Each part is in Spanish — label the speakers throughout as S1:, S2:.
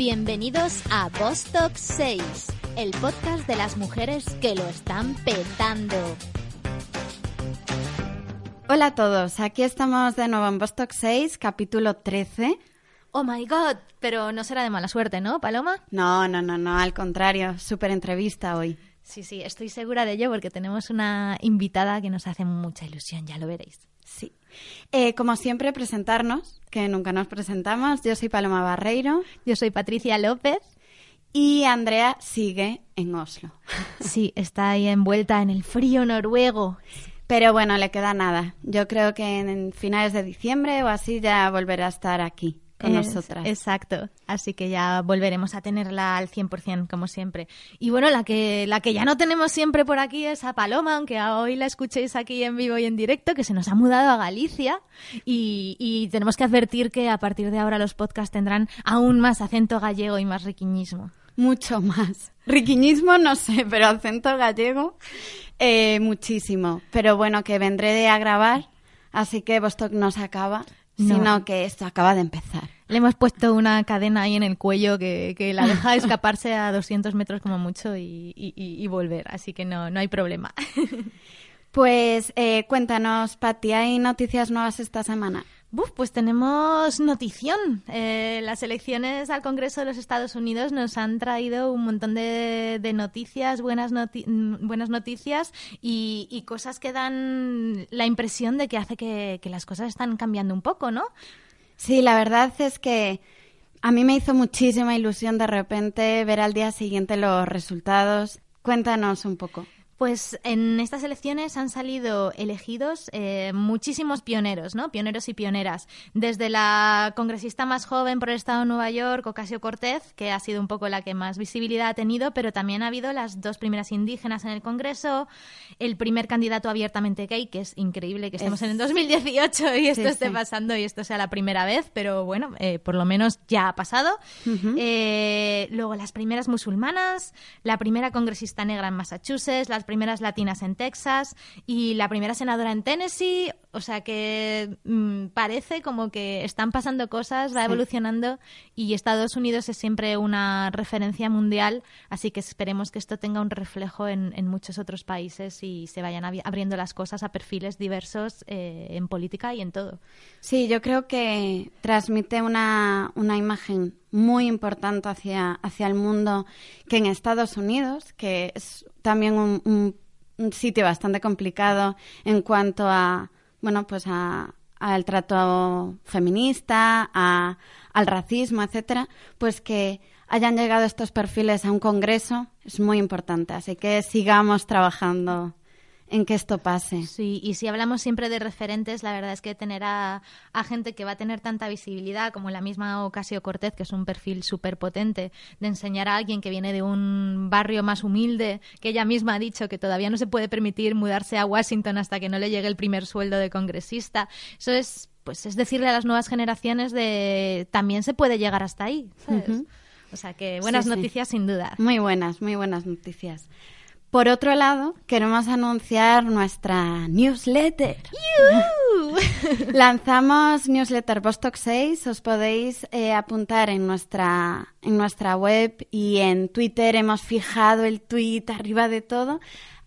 S1: Bienvenidos a Vostok 6, el podcast de las mujeres que lo están petando.
S2: Hola a todos, aquí estamos de nuevo en Vostok 6, capítulo 13.
S1: Oh my god, pero no será de mala suerte, ¿no, Paloma?
S2: No, no, no, no, al contrario, súper entrevista hoy.
S1: Sí, sí, estoy segura de ello porque tenemos una invitada que nos hace mucha ilusión, ya lo veréis.
S2: Sí. Eh, como siempre, presentarnos, que nunca nos presentamos. Yo soy Paloma Barreiro.
S1: Yo soy Patricia López.
S2: Y Andrea sigue en Oslo.
S1: Sí, está ahí envuelta en el frío noruego.
S2: Pero bueno, le queda nada. Yo creo que en finales de diciembre o así ya volverá a estar aquí con nosotras.
S1: Exacto. Así que ya volveremos a tenerla al 100% como siempre. Y bueno, la que, la que ya no tenemos siempre por aquí es a Paloma, aunque hoy la escuchéis aquí en vivo y en directo, que se nos ha mudado a Galicia y, y tenemos que advertir que a partir de ahora los podcasts tendrán aún más acento gallego y más riquiñismo.
S2: Mucho más. Riquiñismo no sé, pero acento gallego eh, muchísimo. Pero bueno, que vendré a grabar, así que Vostok no se sino que esto acaba de empezar.
S1: Le hemos puesto una cadena ahí en el cuello que, la deja escaparse a 200 metros como mucho y, volver, así que no, no hay problema.
S2: Pues eh, cuéntanos, Patti, ¿hay noticias nuevas esta semana?
S1: Pues tenemos notición. Eh, las elecciones al Congreso de los Estados Unidos nos han traído un montón de, noticias, buenas, buenas noticias y, cosas que dan la impresión de que hace que, las cosas están cambiando un poco, ¿no?
S2: Sí, la verdad es que a mí me hizo muchísima ilusión de repente ver al día siguiente los resultados. Cuéntanos un poco.
S1: Pues en estas elecciones han salido elegidos eh, muchísimos pioneros, ¿no? Pioneros y pioneras. Desde la congresista más joven por el estado de Nueva York, Ocasio Cortez, que ha sido un poco la que más visibilidad ha tenido, pero también ha habido las dos primeras indígenas en el Congreso, el primer candidato abiertamente gay, que es increíble que estemos en el 2018 y esto esté pasando y esto sea la primera vez, pero bueno, eh, por lo menos ya ha pasado. Eh, luego las primeras musulmanas, la primera congresista negra en Massachusetts, las primeras latinas en Texas y la primera senadora en Tennessee. O sea que mm, parece como que están pasando cosas, va evolucionando y Estados Unidos es siempre una referencia mundial, así que esperemos que esto tenga un reflejo en, muchos otros países y se vayan abriendo las cosas a perfiles diversos eh, en política y en todo.
S2: Sí, yo creo que transmite una, una imagen muy importante hacia, hacia el mundo que en Estados Unidos, que es también un, sitio bastante complicado en cuanto a, bueno, pues a, al trato feminista, a, al racismo, etcétera, pues que hayan llegado estos perfiles a un congreso es muy importante. Así que sigamos trabajando en que esto pase.
S1: Sí, y si hablamos siempre de referentes, la verdad es que tener a, gente que va a tener tanta visibilidad, como la misma Ocasio Cortez, que es un perfil súper potente, de enseñar a alguien que viene de un barrio más humilde, que ella misma ha dicho que todavía no se puede permitir mudarse a Washington hasta que no le llegue el primer sueldo de congresista. Eso es pues es decirle a las nuevas generaciones de también se puede llegar hasta ahí, O sea que buenas noticias sin duda.
S2: Muy buenas, muy buenas noticias. Por otro lado, queremos anunciar nuestra newsletter. Lanzamos newsletter Bostock 6. Os podéis eh, apuntar en nuestra, en nuestra web y en Twitter hemos fijado el tweet arriba de todo.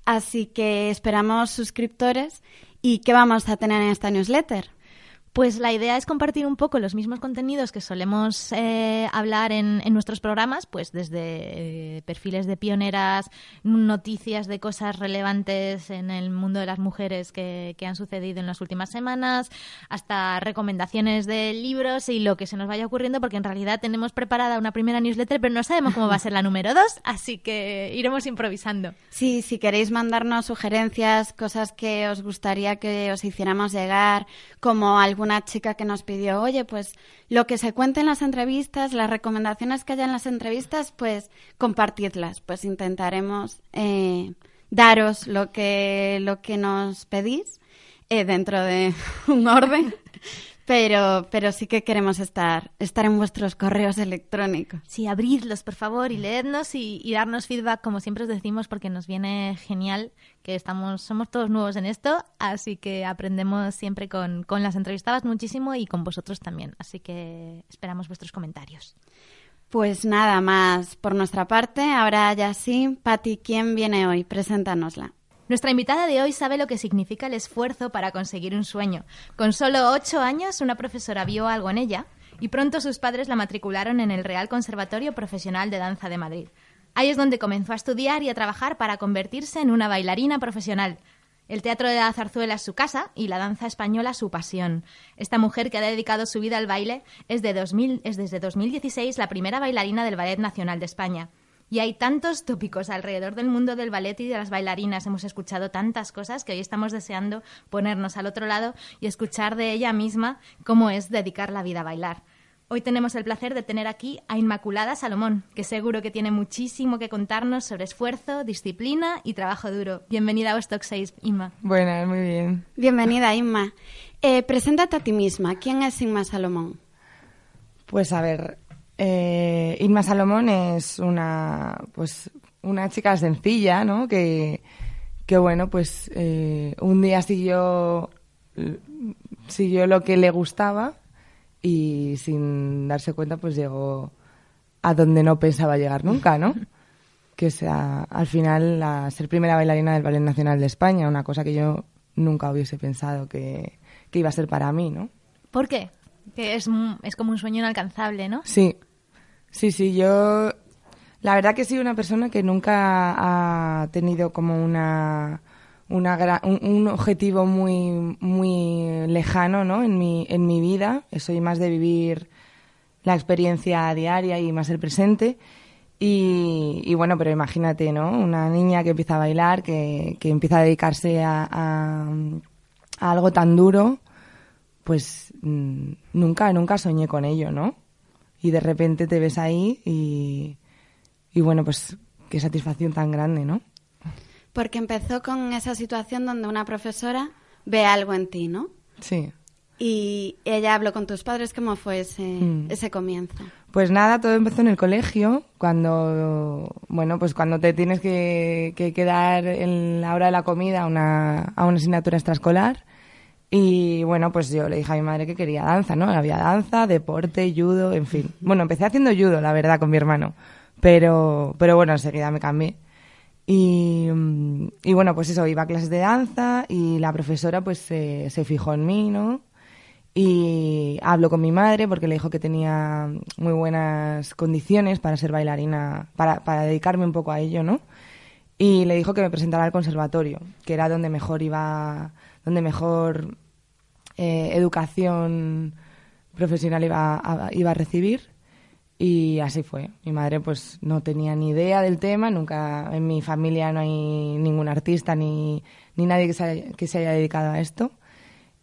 S2: Así que esperamos suscriptores. ¿Y qué vamos a tener en esta newsletter?
S1: Pues la idea es compartir un poco los mismos contenidos que solemos eh, hablar en, nuestros programas, pues desde eh, perfiles de pioneras, noticias de cosas relevantes en el mundo de las mujeres que, han sucedido en las últimas semanas, hasta recomendaciones de libros y lo que se nos vaya ocurriendo, porque en realidad tenemos preparada una primera newsletter, pero no sabemos cómo va a ser la número dos, así que iremos improvisando.
S2: Sí, si queréis mandarnos sugerencias, cosas que os gustaría que os hiciéramos llegar, como algún una chica que nos pidió, oye, pues lo que se cuente en las entrevistas, las recomendaciones que haya en las entrevistas, pues compartidlas. Pues intentaremos eh, daros lo que, lo que nos pedís eh, dentro de un orden. Pero, pero sí que queremos estar, estar en vuestros correos electrónicos.
S1: Sí, abridlos, por favor, y leednos y, darnos feedback, como siempre os decimos, porque nos viene genial que estamos, somos todos nuevos en esto, así que aprendemos siempre con, con las entrevistadas muchísimo y con vosotros también. Así que esperamos vuestros comentarios.
S2: Pues nada más por nuestra parte. Ahora ya sí, Patti, ¿quién viene hoy? Preséntanosla.
S1: Nuestra invitada de hoy sabe lo que significa el esfuerzo para conseguir un sueño. Con solo ocho años, una profesora vio algo en ella y pronto sus padres la matricularon en el Real Conservatorio Profesional de Danza de Madrid. Ahí es donde comenzó a estudiar y a trabajar para convertirse en una bailarina profesional. El teatro de la zarzuela es su casa y la danza española su pasión. Esta mujer que ha dedicado su vida al baile es, de 2000, es desde 2016 la primera bailarina del Ballet Nacional de España. Y hay tantos tópicos alrededor del mundo del ballet y de las bailarinas. Hemos escuchado tantas cosas que hoy estamos deseando ponernos al otro lado y escuchar de ella misma cómo es dedicar la vida a bailar. Hoy tenemos el placer de tener aquí a Inmaculada Salomón, que seguro que tiene muchísimo que contarnos sobre esfuerzo, disciplina y trabajo duro. Bienvenida a Stock 6, Inma.
S3: Buenas, muy bien.
S2: Bienvenida, Inma. Eh, preséntate a ti misma. ¿Quién es Inma Salomón?
S3: Pues a ver, eh, Inma Salomón es una, pues, una chica sencilla, ¿no? Que, que bueno, pues eh, un día siguió, siguió lo que le gustaba y sin darse cuenta pues llegó a donde no pensaba llegar nunca, ¿no? Que sea al final a ser primera bailarina del Ballet Nacional de España, una cosa que yo nunca hubiese pensado que, iba a ser para mí, ¿no?
S1: ¿Por qué? Que es, es como un sueño inalcanzable, ¿no?
S3: Sí, sí, sí, yo la verdad que soy una persona que nunca ha tenido como una un, objetivo muy, muy lejano ¿no? en, mi, en mi vida. Soy más de vivir la experiencia diaria y más el presente. Y, bueno, pero imagínate, ¿no? Una niña que empieza a bailar, que, que empieza a dedicarse a, a, algo tan duro, pues nunca, nunca soñé con ello, ¿no? Y de repente te ves ahí y, y bueno, pues qué satisfacción tan grande, ¿no?
S2: Porque empezó con esa situación donde una profesora ve algo en ti, ¿no?
S3: Sí.
S2: Y ella habló con tus padres, ¿cómo fue ese, mm. ese comienzo?
S3: Pues nada, todo empezó en el colegio, cuando, bueno, pues cuando te tienes que, que quedar en la hora de la comida a una, a una asignatura extraescolar. Y bueno, pues yo le dije a mi madre que quería danza, ¿no? Había danza, deporte, judo, en fin. Bueno, empecé haciendo judo, la verdad, con mi hermano. Pero, pero bueno, enseguida me cambié. Y, y, bueno, pues eso, iba a clases de danza y la profesora pues se, se fijó en mí, ¿no? Y habló con mi madre porque le dijo que tenía muy buenas condiciones para ser bailarina, para, para dedicarme un poco a ello, ¿no? Y le dijo que me presentara al conservatorio, que era donde mejor iba, donde mejor eh, educación profesional iba iba a recibir y así fue. Mi madre pues no tenía ni idea del tema, nunca en mi familia no hay ningún artista ni, ni nadie que se, haya, que se haya dedicado a esto.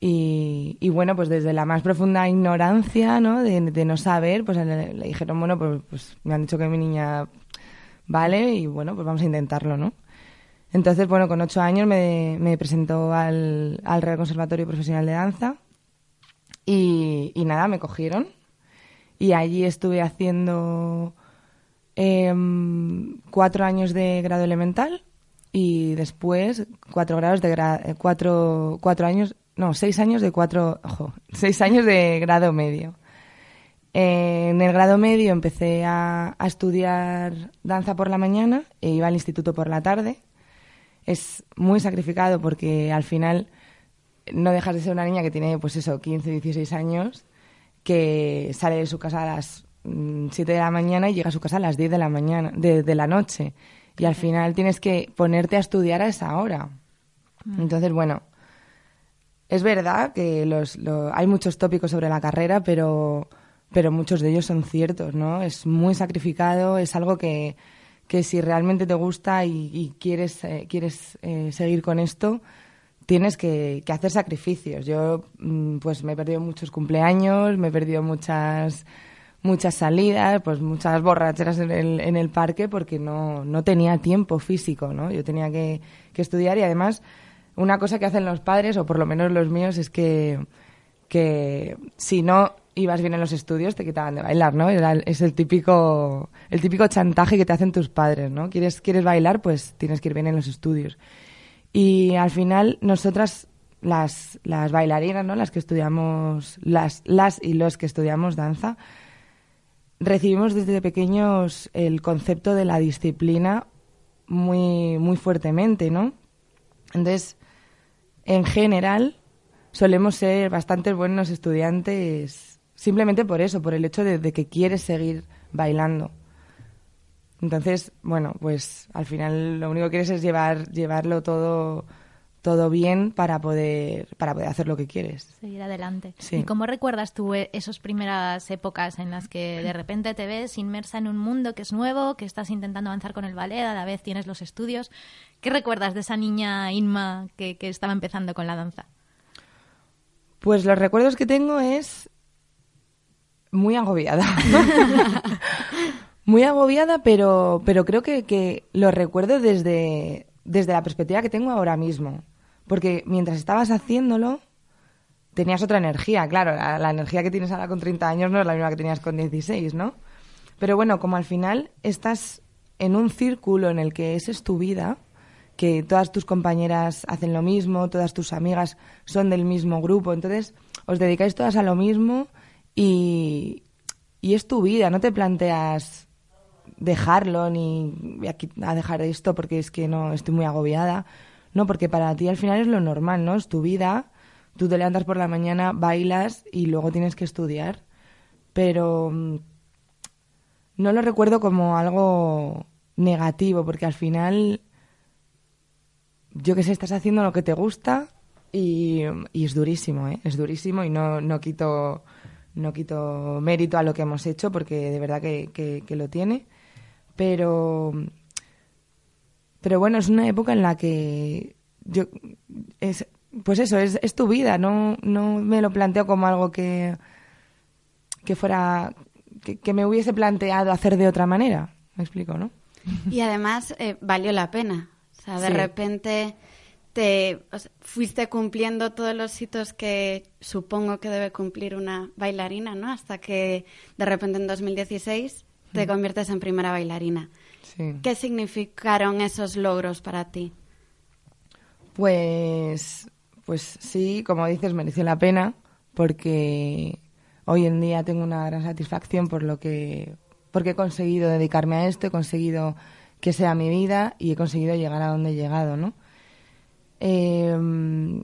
S3: Y, bueno, pues desde la más profunda ignorancia, ¿no? De, no saber, pues le, le, dijeron, bueno, pues, pues me han dicho que mi niña vale y bueno, pues vamos a intentarlo, ¿no? Entonces, bueno, con ocho años me, me presentó al, al Real Conservatorio Profesional de Danza y, nada, me cogieron y allí estuve haciendo em, cuatro años de grado elemental y después cuatro grados de eh, cuatro, cuatro años, no, seis años de cuatro, ojo, seis años de grado medio. en el grado medio empecé a, a, estudiar danza por la mañana e iba al instituto por la tarde. Es muy sacrificado porque al final no dejas de ser una niña que tiene, pues eso, 15, 16 años que sale de su casa a las 7 mm, de la mañana y llega a su casa a las 10 de la mañana, de, la noche. Y al final tienes que ponerte a estudiar a esa hora. Mm. Entonces, bueno, es verdad que los, hay muchos tópicos sobre la carrera, pero, pero muchos de ellos son ciertos, ¿no? Es muy sacrificado, es algo que, que si realmente te gusta y, quieres, eh, quieres eh, seguir con esto, tienes que, hacer sacrificios. Yo mm, pues me he perdido muchos cumpleaños, me he perdido muchas muchas salidas, pues muchas borracheras en el, en el parque porque no, no tenía tiempo físico, ¿no? Yo tenía que, estudiar y además una cosa que hacen los padres, o por lo menos los míos, es que, que si no ibas bien en los estudios te quitaban de bailar, ¿no? es el típico, el típico chantaje que te hacen tus padres, ¿no? ¿Quieres, quieres bailar? Pues tienes que ir bien en los estudios. Y al final nosotras, las, las bailarinas, ¿no? las que estudiamos, las, las y los que estudiamos danza, recibimos desde pequeños el concepto de la disciplina muy, muy fuertemente, ¿no? Entonces, en general, solemos ser bastante buenos estudiantes simplemente por eso, por el hecho de, de que quieres seguir bailando. Entonces, bueno, pues al final lo único que quieres es llevar, llevarlo todo todo bien para poder para poder hacer lo que quieres.
S1: Seguir adelante.
S3: Sí.
S1: ¿Y cómo recuerdas tú eh, esas primeras épocas en las que de repente te ves inmersa en un mundo que es nuevo, que estás intentando avanzar con el ballet, a la vez tienes los estudios? ¿Qué recuerdas de esa niña Inma que, que estaba empezando con la danza?
S3: Pues los recuerdos que tengo es muy agobiada. muy agobiada, pero, pero creo que, que lo recuerdo desde, desde la perspectiva que tengo ahora mismo. Porque mientras estabas haciéndolo, tenías otra energía. Claro, la, la energía que tienes ahora con 30 años no es la misma que tenías con 16, ¿no? Pero bueno, como al final estás en un círculo en el que esa es tu vida, que todas tus compañeras hacen lo mismo, todas tus amigas son del mismo grupo, entonces os dedicáis todas a lo mismo y, y es tu vida, no te planteas dejarlo ni voy a dejar esto porque es que no estoy muy agobiada. No, porque para ti al final es lo normal, ¿no? Es tu vida. Tú te levantas por la mañana, bailas y luego tienes que estudiar. Pero mm, no lo recuerdo como algo negativo, porque al final, yo que sé, estás haciendo lo que te gusta y, y es durísimo, ¿eh? Es durísimo y no, no quito no quito mérito a lo que hemos hecho porque de verdad que, que- que lo tiene. Pero, pero bueno, es una época en la que yo, es, pues eso, es, es tu vida, no, no me lo planteo como algo que, que fuera, que, que me hubiese planteado hacer de otra manera. Me explico, ¿no?
S2: Y además eh, valió la pena. O sea, de
S3: Sí.
S2: repente te o sea, fuiste cumpliendo todos los hitos que supongo que debe cumplir una bailarina, ¿no? Hasta que de repente en 2016 te conviertes en primera bailarina.
S3: Sí.
S2: ¿Qué significaron esos logros para ti?
S3: Pues, pues sí, como dices, mereció la pena porque hoy en día tengo una gran satisfacción por lo que, porque he conseguido dedicarme a esto, he conseguido que sea mi vida y he conseguido llegar a donde he llegado, ¿no? Eh,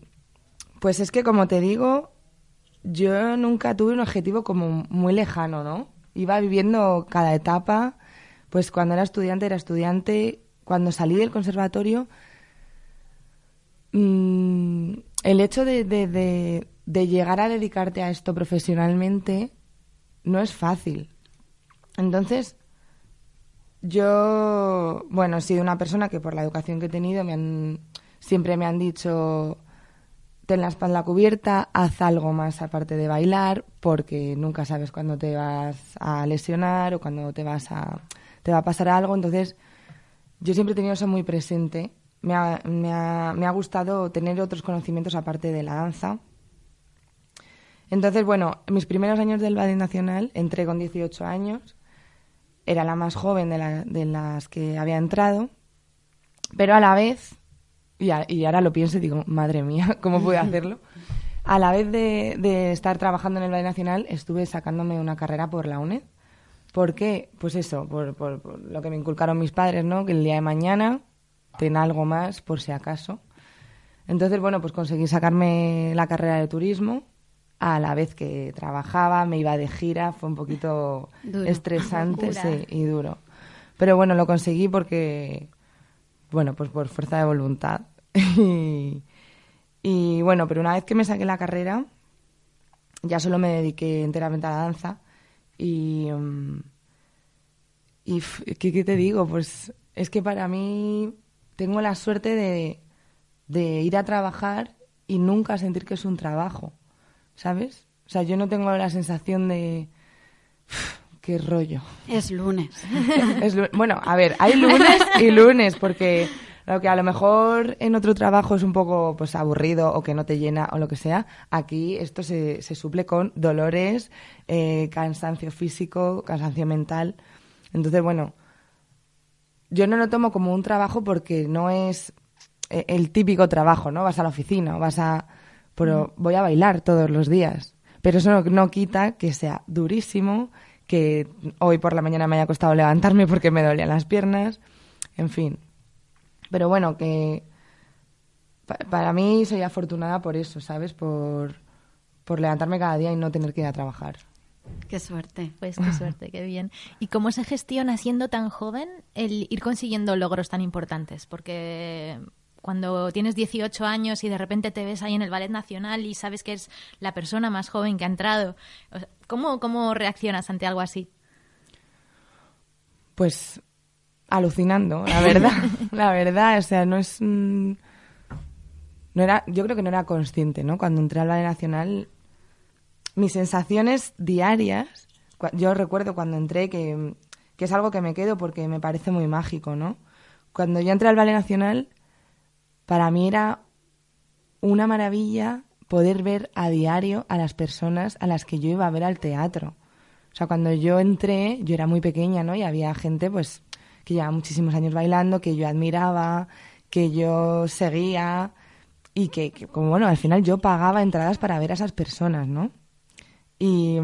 S3: pues es que, como te digo, yo nunca tuve un objetivo como muy lejano, ¿no? Iba viviendo cada etapa, pues cuando era estudiante era estudiante, cuando salí del conservatorio, mm, el hecho de- de- de llegar a dedicarte a esto profesionalmente no es fácil. Entonces, yo, bueno, he sido una persona que por la educación que he tenido me han, siempre me han dicho, ten la espalda cubierta, haz algo más aparte de bailar, porque nunca sabes cuándo te vas a lesionar o cuándo te vas a te va a pasar algo. Entonces, yo siempre he tenido eso muy presente. Me ha, me ha- me ha gustado tener otros conocimientos aparte de la danza. Entonces, bueno, en mis primeros años del Ballet Nacional entré con 18 años. Era la más joven de, de las que había entrado. Pero a la vez, y, a- y ahora lo pienso y digo, madre mía, ¿cómo pude hacerlo? A la vez de, de estar trabajando en el Ballet Nacional, estuve sacándome una carrera por la UNED. ¿Por qué? Pues eso, por, por- por lo que me inculcaron mis padres, ¿no? Que el día de mañana ten algo más por si acaso. Entonces, bueno, pues conseguí sacarme la carrera de turismo a la vez que trabajaba, me iba de gira, fue un poquito
S2: Duro.
S3: estresante sí, y duro. Pero bueno, lo conseguí porque, bueno, pues por fuerza de voluntad. y, bueno, pero una vez que me saqué la carrera, ya solo me dediqué enteramente a la danza y, mm, y f- ¿qué, qué te digo? Pues es que para mí tengo la suerte de, de ir a trabajar y nunca sentir que es un trabajo, ¿sabes? O sea, yo no tengo la sensación de... "Uf, ¡Qué rollo!
S2: Es lunes.
S3: Es lu- bueno, a ver, hay lunes y lunes, porque lo que a lo mejor en otro trabajo es un poco pues aburrido o que no te llena o lo que sea, aquí esto se, se suple con dolores, eh, cansancio físico, cansancio mental. Entonces, bueno, yo no lo tomo como un trabajo porque no es eh, el típico trabajo, ¿no? Vas a la oficina vas a... Pero voy a bailar todos los días. Pero eso no, no quita que sea durísimo, que hoy por la mañana me haya costado levantarme porque me dolían las piernas, en fin. Pero bueno, que para mí soy afortunada por eso, ¿sabes? Por, por levantarme cada día y no tener que ir a trabajar.
S2: Qué suerte.
S1: Pues qué suerte, qué bien. ¿Y cómo se gestiona siendo tan joven el ir consiguiendo logros tan importantes? Porque cuando tienes 18 años y de repente te ves ahí en el Ballet Nacional y sabes que es la persona más joven que ha entrado, ¿cómo, cómo reaccionas ante algo así?
S3: Pues alucinando, la verdad. la verdad, o sea, no es... no era, yo creo que no era consciente, ¿no? Cuando entré al Ballet Nacional mis sensaciones diarias, yo recuerdo cuando entré que, es algo que me quedo porque me parece muy mágico, ¿no? Cuando yo entré al Ballet Nacional, para mí era una maravilla poder ver a diario a las personas a las que yo iba a ver al teatro. O sea, cuando yo entré, yo era muy pequeña, ¿no? Y había gente, pues, que llevaba muchísimos años bailando, que yo admiraba, que yo seguía y que, que, como bueno, al final yo pagaba entradas para ver a esas personas, ¿no? Y,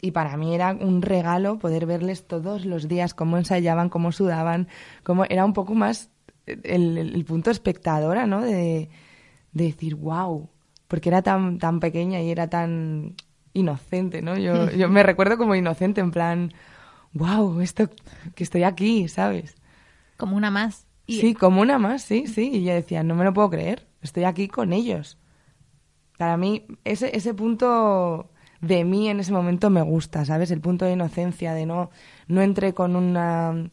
S3: y para mí era un regalo poder verles todos los días cómo ensayaban, cómo sudaban, cómo era un poco más el, el punto espectadora, ¿no? De, de, decir, wow, porque era tan, tan pequeña y era tan inocente, ¿no? Yo, yo me recuerdo como inocente, en plan, wow, esto, que estoy aquí, ¿sabes?
S1: Como una más.
S3: Sí, como una más, sí, sí. Y yo decía, no me lo puedo creer, estoy aquí con ellos. Para mí, ese, ese punto de mí en ese momento me gusta, ¿sabes? El punto de inocencia, de no, no entré con una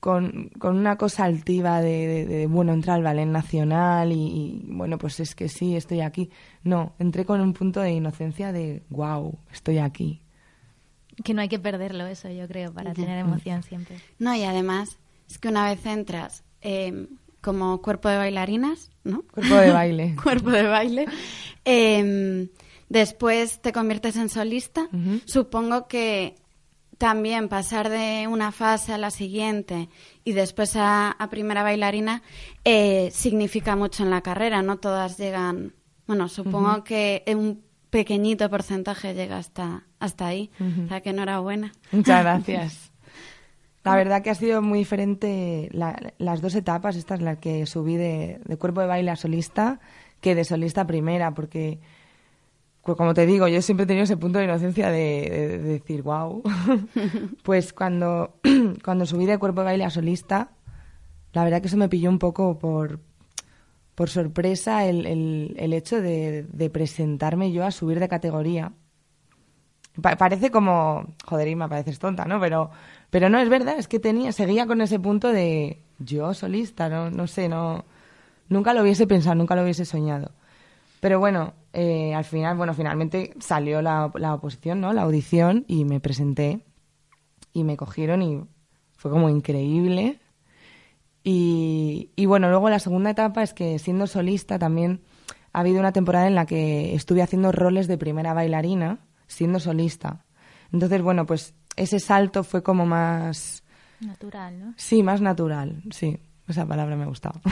S3: con, con una cosa altiva de, de, bueno, entrar al ballet nacional y, bueno, pues es que sí, estoy aquí. No, entré con un punto de inocencia de wow, estoy aquí.
S1: Que no hay que perderlo eso, yo creo, para tener emoción siempre.
S2: No, y además, es que una vez entras, eh, como cuerpo de bailarinas, ¿no?
S3: Cuerpo de baile.
S2: cuerpo de baile. Em, después te conviertes en solista. Supongo que también pasar de una fase a la siguiente y después a, primera bailarina eh, significa mucho en la carrera, no todas llegan, bueno, supongo que un pequeñito porcentaje llega hasta, hasta ahí, o sea que enhorabuena.
S3: Muchas gracias. La verdad que ha sido muy diferente las dos etapas, esta es la que subí de, cuerpo de baile a solista, que de solista a primera, porque, como te digo, yo siempre he tenido ese punto de inocencia de, decir, wow. pues cuando, cuando subí de cuerpo de baile a solista, la verdad que eso me pilló un poco por, por sorpresa el, el, hecho de, de, presentarme yo a subir de categoría. parece como, joder, me pareces tonta, ¿no? Pero pero no, es verdad, es que tenía, seguía con ese punto de yo solista, no, no sé, no, nunca lo hubiese pensado, nunca lo hubiese soñado. Pero bueno, eh, al final, bueno, finalmente salió la, la oposición, ¿no? La audición y me presenté y me cogieron y fue como increíble. Y, y bueno, luego la segunda etapa es que siendo solista también ha habido una temporada en la que estuve haciendo roles de primera bailarina siendo solista. Entonces, bueno, pues ese salto fue como más...
S1: Natural, ¿no?
S3: Sí, más natural, sí. Esa palabra me ha gustado.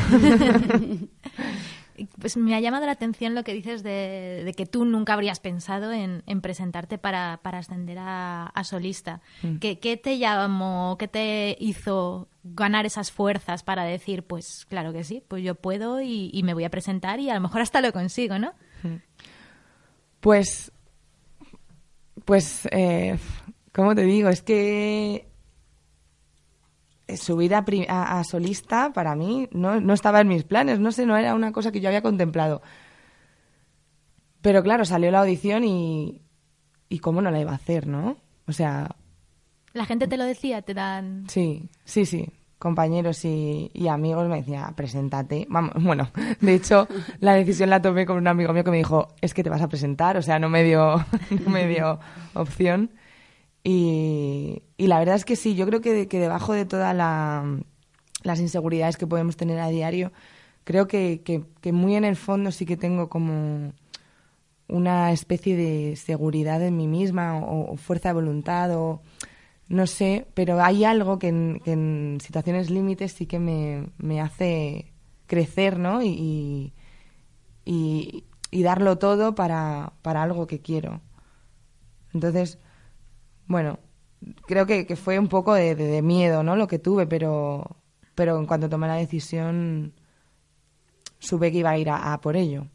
S1: pues me ha llamado la atención lo que dices de, que tú nunca habrías pensado en, presentarte para, ascender a, solista. Mm. ¿Qué, te llamó, qué te hizo ganar esas fuerzas para decir, pues claro que sí, pues yo puedo y, me voy a presentar y a lo mejor hasta lo consigo, ¿no? Mm.
S3: Pues, pues eh, ¿Cómo te digo? Es que subir a, a, solista para mí no, no, estaba en mis planes, no sé, no era una cosa que yo había contemplado. Pero claro, salió la audición y, y cómo no la iba a hacer, ¿no? O sea...
S1: La gente te lo decía, te dan...
S3: Sí, sí, sí. Compañeros y, y amigos me decían, preséntate. Vamos, bueno, de hecho, la decisión la tomé con un amigo mío que me dijo, es que te vas a presentar, o sea, no me dio, no me dio opción. Y, la verdad es que sí, yo creo que, que debajo de todas las inseguridades que podemos tener a diario, creo que, que, muy en el fondo sí que tengo como una especie de seguridad en mí misma o, fuerza de voluntad o no sé, pero hay algo que en, que en situaciones límites sí que me, me, hace crecer, ¿no? Y, y, y darlo todo para, para algo que quiero. Entonces, bueno, creo que, que fue un poco de, de- de miedo, ¿no? Lo que tuve, pero, pero en cuanto tomé la decisión, supe que iba a ir a, a por ello.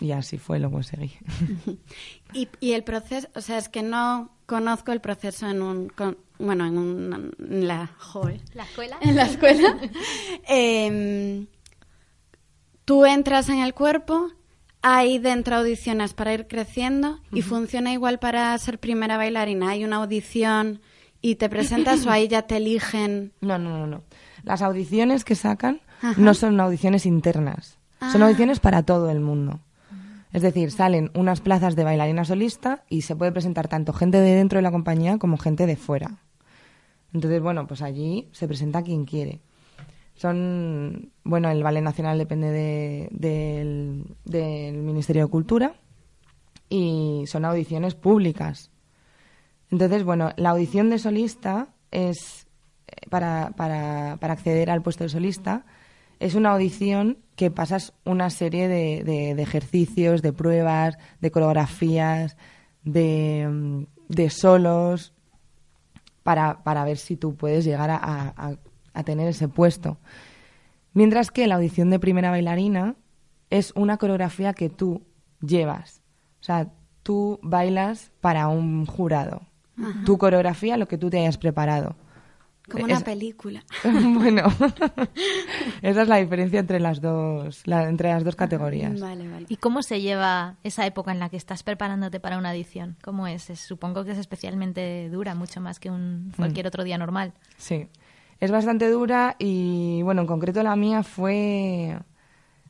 S3: Y así fue, lo conseguí.
S2: Y, y el proceso, o sea, es que no conozco el proceso en un, con- bueno, en, un, en la, joder,
S1: ¿La escuela?
S2: en la escuela. Em, tú entras en el cuerpo, hay dentro audiciones para ir creciendo y funciona igual para ser primera bailarina. Hay una audición y te presentas o ahí ya te eligen.
S3: No, no, no, no. Las audiciones que sacan
S2: Ajá.
S3: no son audiciones internas, son
S2: Ah.
S3: audiciones para todo el mundo. Es decir, salen unas plazas de bailarina solista y se puede presentar tanto gente de dentro de la compañía como gente de fuera. Entonces, bueno, pues allí se presenta quien quiere. Son, bueno, el Ballet Nacional depende de- del, del Ministerio de Cultura y son audiciones públicas. Entonces, bueno, la audición de solista es, eh, para, para, para acceder al puesto de solista, es una audición que pasas una serie de, de- ejercicios, de pruebas, de coreografías, de, mm, de solos, para, para ver si tú puedes llegar a- a tener ese puesto. Mientras que la audición de primera bailarina es una coreografía que tú llevas. O sea, tú bailas para un jurado. Tu coreografía, lo que tú te hayas preparado.
S2: Como una
S3: Es-
S2: película.
S3: bueno, esa es la diferencia entre las dos, la- entre las dos categorías.
S2: Vale, vale.
S1: ¿Y cómo se lleva esa época en la que estás preparándote para una edición? ¿Cómo es? Es- Supongo que es especialmente dura, mucho más que un cualquier otro día normal.
S3: Sí, es bastante dura y bueno, en concreto la mía fue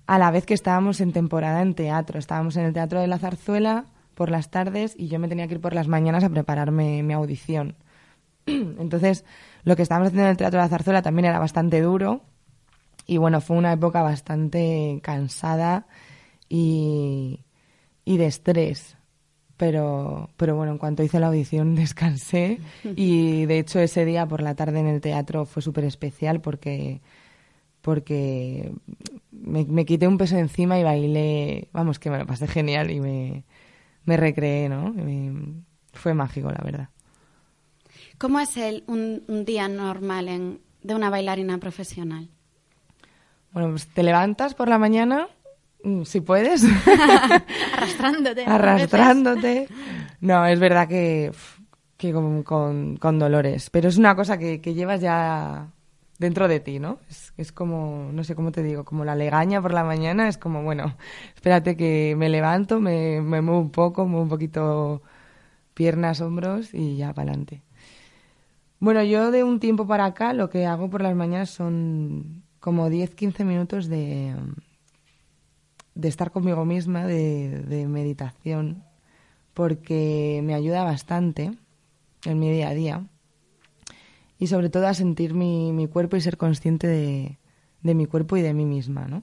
S3: a la vez que estábamos en temporada en teatro. Estábamos en el Teatro de la Zarzuela por las tardes y yo me tenía que ir por las mañanas a prepararme mi audición. Entonces, lo que estábamos haciendo en el Teatro de la Zarzuela también era bastante duro y bueno, fue una época bastante cansada y, y de estrés. Pero, pero bueno, en cuanto hice la audición descansé y de hecho ese día por la tarde en el teatro fue súper especial porque, porque me, me quité un peso encima y bailé, vamos, que me lo pasé genial y me, me recreé, ¿no? Me- fue mágico, la verdad.
S2: ¿Cómo es el, un, un día normal en, de una bailarina profesional?
S3: Bueno, pues te levantas por la mañana, si puedes,
S1: Arrastrándote.
S3: arrastrándote. No, es verdad que, que con, con- con dolores, pero es una cosa que, que llevas ya dentro de ti, ¿no? Es, es como, no sé cómo te digo, como la legaña por la mañana, es como, bueno, espérate que me levanto, me, me muevo un poco, muevo un poquito piernas, hombros y ya para adelante. Bueno, yo de un tiempo para acá lo que hago por las mañanas son como 10-15 minutos de, de estar conmigo misma, de, de meditación, porque me ayuda bastante en mi día a día y sobre todo a sentir mi, mi cuerpo y ser consciente de, de mi cuerpo y de mí misma, ¿no?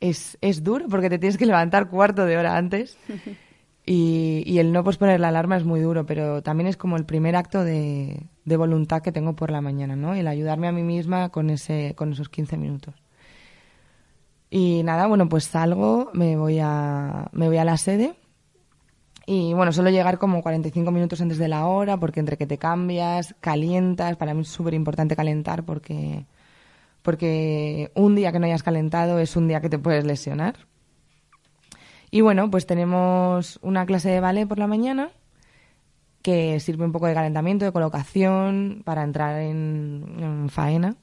S3: Es, es duro porque te tienes que levantar cuarto de hora antes y, y el no posponer la alarma es muy duro, pero también es como el primer acto de, de voluntad que tengo por la mañana, ¿no? El ayudarme a mí misma con, ese, con esos 15 minutos. Y nada, bueno, pues salgo, me voy a, me voy a la sede y bueno, suelo llegar como 45 minutos antes de la hora porque entre que te cambias, calientas, para mí es súper importante calentar porque, porque un día que no hayas calentado es un día que te puedes lesionar. Y bueno, pues tenemos una clase de ballet por la mañana que sirve un poco de calentamiento, de colocación para entrar en, en faena.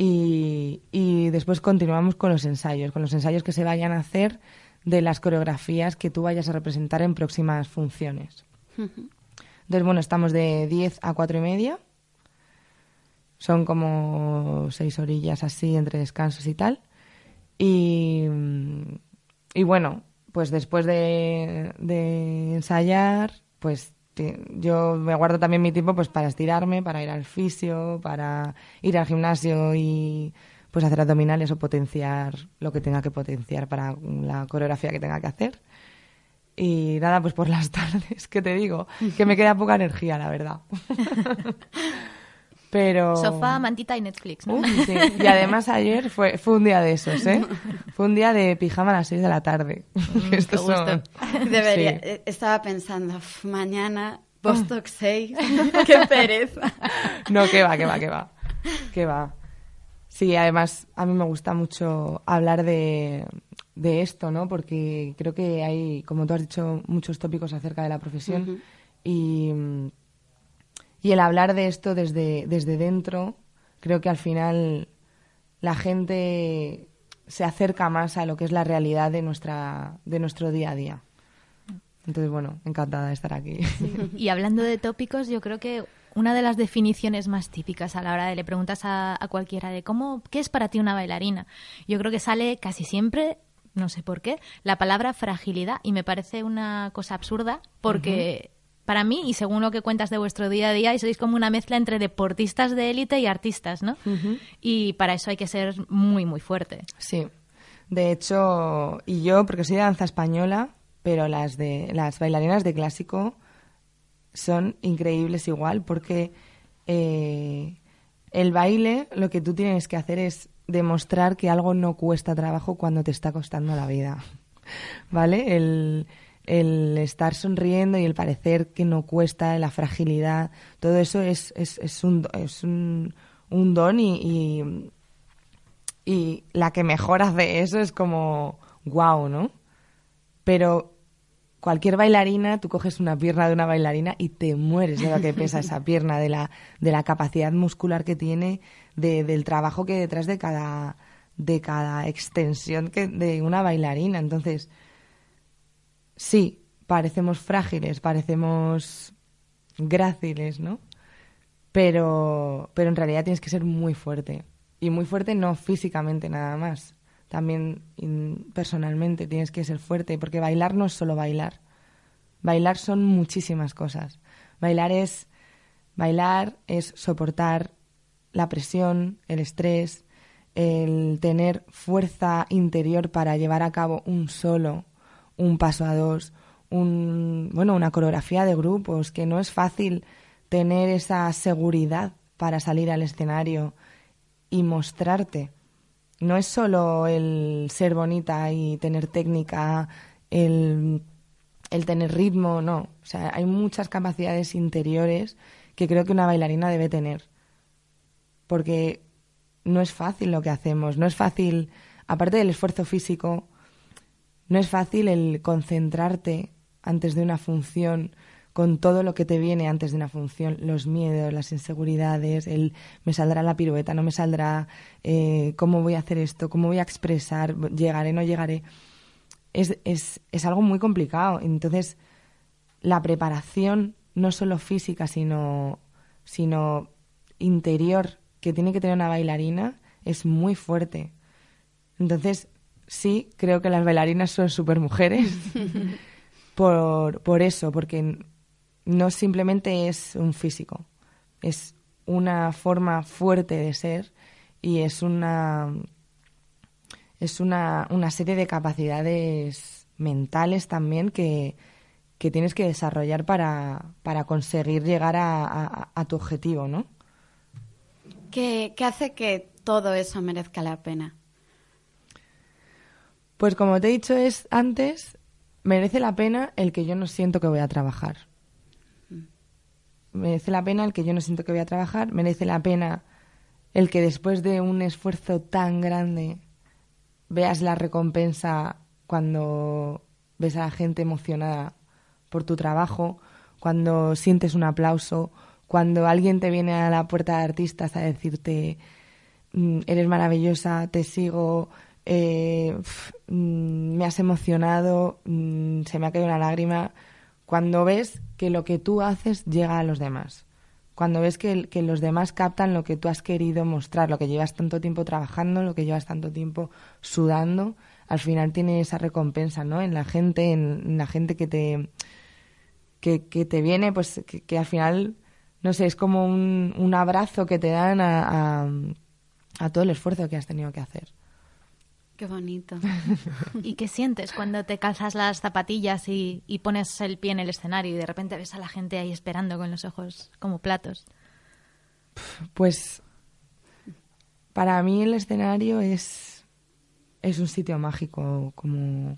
S3: Y, y después continuamos con los ensayos, con los ensayos que se vayan a hacer de las coreografías que tú vayas a representar en próximas funciones. Entonces, bueno, estamos de 10 a 4 y media. Son como seis orillas así entre descansos y tal. Y, y bueno, pues después de, de ensayar, pues yo me guardo también mi tiempo pues para estirarme, para ir al fisio, para ir al gimnasio y pues hacer abdominales o potenciar lo que tenga que potenciar para la coreografía que tenga que hacer. Y nada, pues por las tardes, ¿qué te digo? Que me queda poca energía, la verdad. Pero...
S1: Sofá, mantita y Netflix, ¿no?
S3: Uh, sí. Y además ayer fue, fue un día de esos, ¿eh? Fue un día de pijama a las 6 de la tarde. Estos
S1: qué gusto.
S3: son-
S2: Debería.
S3: Sí.
S2: eh, Estaba pensando, "Uf, mañana Vostok 6. ¡Qué pereza!
S3: No, que va, que va, que va. Que va. Sí, además a mí me gusta mucho hablar de, de esto, ¿no? Porque creo que hay, como tú has dicho, muchos tópicos acerca de la profesión y, y el hablar de esto desde, desde dentro, creo que al final la gente se acerca más a lo que es la realidad de, nuestra, de nuestro día a día. Entonces, bueno, encantada de estar aquí.
S1: Y hablando de tópicos, yo creo que una de las definiciones más típicas a la hora de le preguntas a, a, cualquiera de cómo, ¿qué es para ti una bailarina? Yo creo que sale casi siempre, no sé por qué, la palabra fragilidad y me parece una cosa absurda porque para mí, y según lo que cuentas de vuestro día a día, sois como una mezcla entre deportistas de élite y artistas, ¿no? Y para eso hay que ser muy, muy fuerte.
S3: Sí. De hecho, y yo, porque soy de danza española, pero las de las bailarinas de clásico son increíbles igual, porque eh, el baile lo que tú tienes que hacer es demostrar que algo no cuesta trabajo cuando te está costando la vida. ¿Vale? El, el estar sonriendo y el parecer que no cuesta, la fragilidad, todo eso es, es, es, un, es un, un don y, y, la que mejor hace eso es como wow, ¿no? Pero cualquier bailarina, tú coges una pierna de una bailarina y te mueres de lo que pesa esa pierna, de la, de la capacidad muscular que tiene, de, del trabajo que hay detrás de cada, de cada extensión de una bailarina. Entonces, sí, parecemos frágiles, parecemos gráciles, ¿no? Pero, pero en realidad tienes que ser muy fuerte. Y muy fuerte no físicamente nada más, también personalmente tienes que ser fuerte, porque bailar no es solo bailar. Bailar son muchísimas cosas. Bailar es bailar es soportar la presión, el estrés, el tener fuerza interior para llevar a cabo un solo, un paso a dos, un, bueno, una coreografía de grupos, que no es fácil tener esa seguridad para salir al escenario y mostrarte no es solo el ser bonita y tener técnica, el, el tener ritmo, no. O sea, hay muchas capacidades interiores que creo que una bailarina debe tener. Porque no es fácil lo que hacemos, no es fácil, aparte del esfuerzo físico, no es fácil el concentrarte antes de una función, con todo lo que te viene antes de una función, los miedos, las inseguridades, el me saldrá la pirueta, no me saldrá, eh, cómo voy a hacer esto, cómo voy a expresar, llegaré, no llegaré, es, es, es algo muy complicado. Entonces, la preparación, no solo física, sino, sino interior, que tiene que tener una bailarina, es muy fuerte. Entonces, sí, creo que las bailarinas son súper mujeres. por, por eso, porque no simplemente es un físico, es una forma fuerte de ser y es una es una, una serie de capacidades mentales también que, que tienes que desarrollar para, para conseguir llegar a, a, a tu objetivo, ¿no?
S2: ¿Qué, ¿Qué hace que todo eso merezca la pena?
S3: Pues como te he dicho es antes, merece la pena el que yo no siento que voy a trabajar. Merece la pena el que yo no siento que voy a trabajar, merece la pena el que después de un esfuerzo tan grande veas la recompensa cuando ves a la gente emocionada por tu trabajo, cuando sientes un aplauso, cuando alguien te viene a la puerta de artistas a decirte mm, eres maravillosa, te sigo, eh, mm, me has emocionado, mm, se me ha caído una lágrima cuando ves que lo que tú haces llega a los demás, cuando ves que, los demás captan lo que tú has querido mostrar, lo que llevas tanto tiempo trabajando, lo que llevas tanto tiempo sudando, al final tiene esa recompensa, ¿no? En la gente, en, la gente que te que, te viene, pues que, al final, no sé, es como un, un abrazo que te dan a, a todo el esfuerzo que has tenido que hacer.
S2: Qué bonito.
S1: ¿Y qué sientes cuando te calzas las zapatillas y, y, pones el pie en el escenario y de repente ves a la gente ahí esperando con los ojos como platos?
S3: Pues para mí el escenario es, es un sitio mágico, como,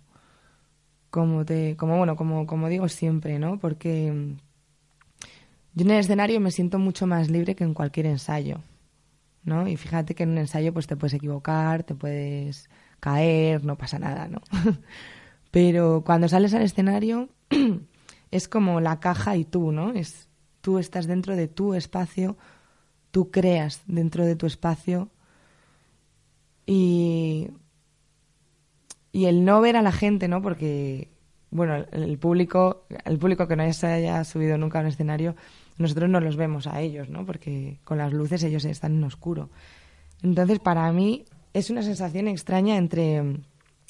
S3: como te, como bueno, como, como digo siempre, ¿no? Porque yo en el escenario me siento mucho más libre que en cualquier ensayo, ¿no? Y fíjate que en un ensayo pues te puedes equivocar, te puedes caer, no pasa nada, ¿no? Pero cuando sales al escenario es como la caja y tú, ¿no? Es tú estás dentro de tu espacio, tú creas dentro de tu espacio y y el no ver a la gente, ¿no? Porque bueno, el público, el público que no se haya subido nunca a un escenario, nosotros no los vemos a ellos, ¿no? Porque con las luces ellos están en oscuro. Entonces, para mí es una sensación extraña entre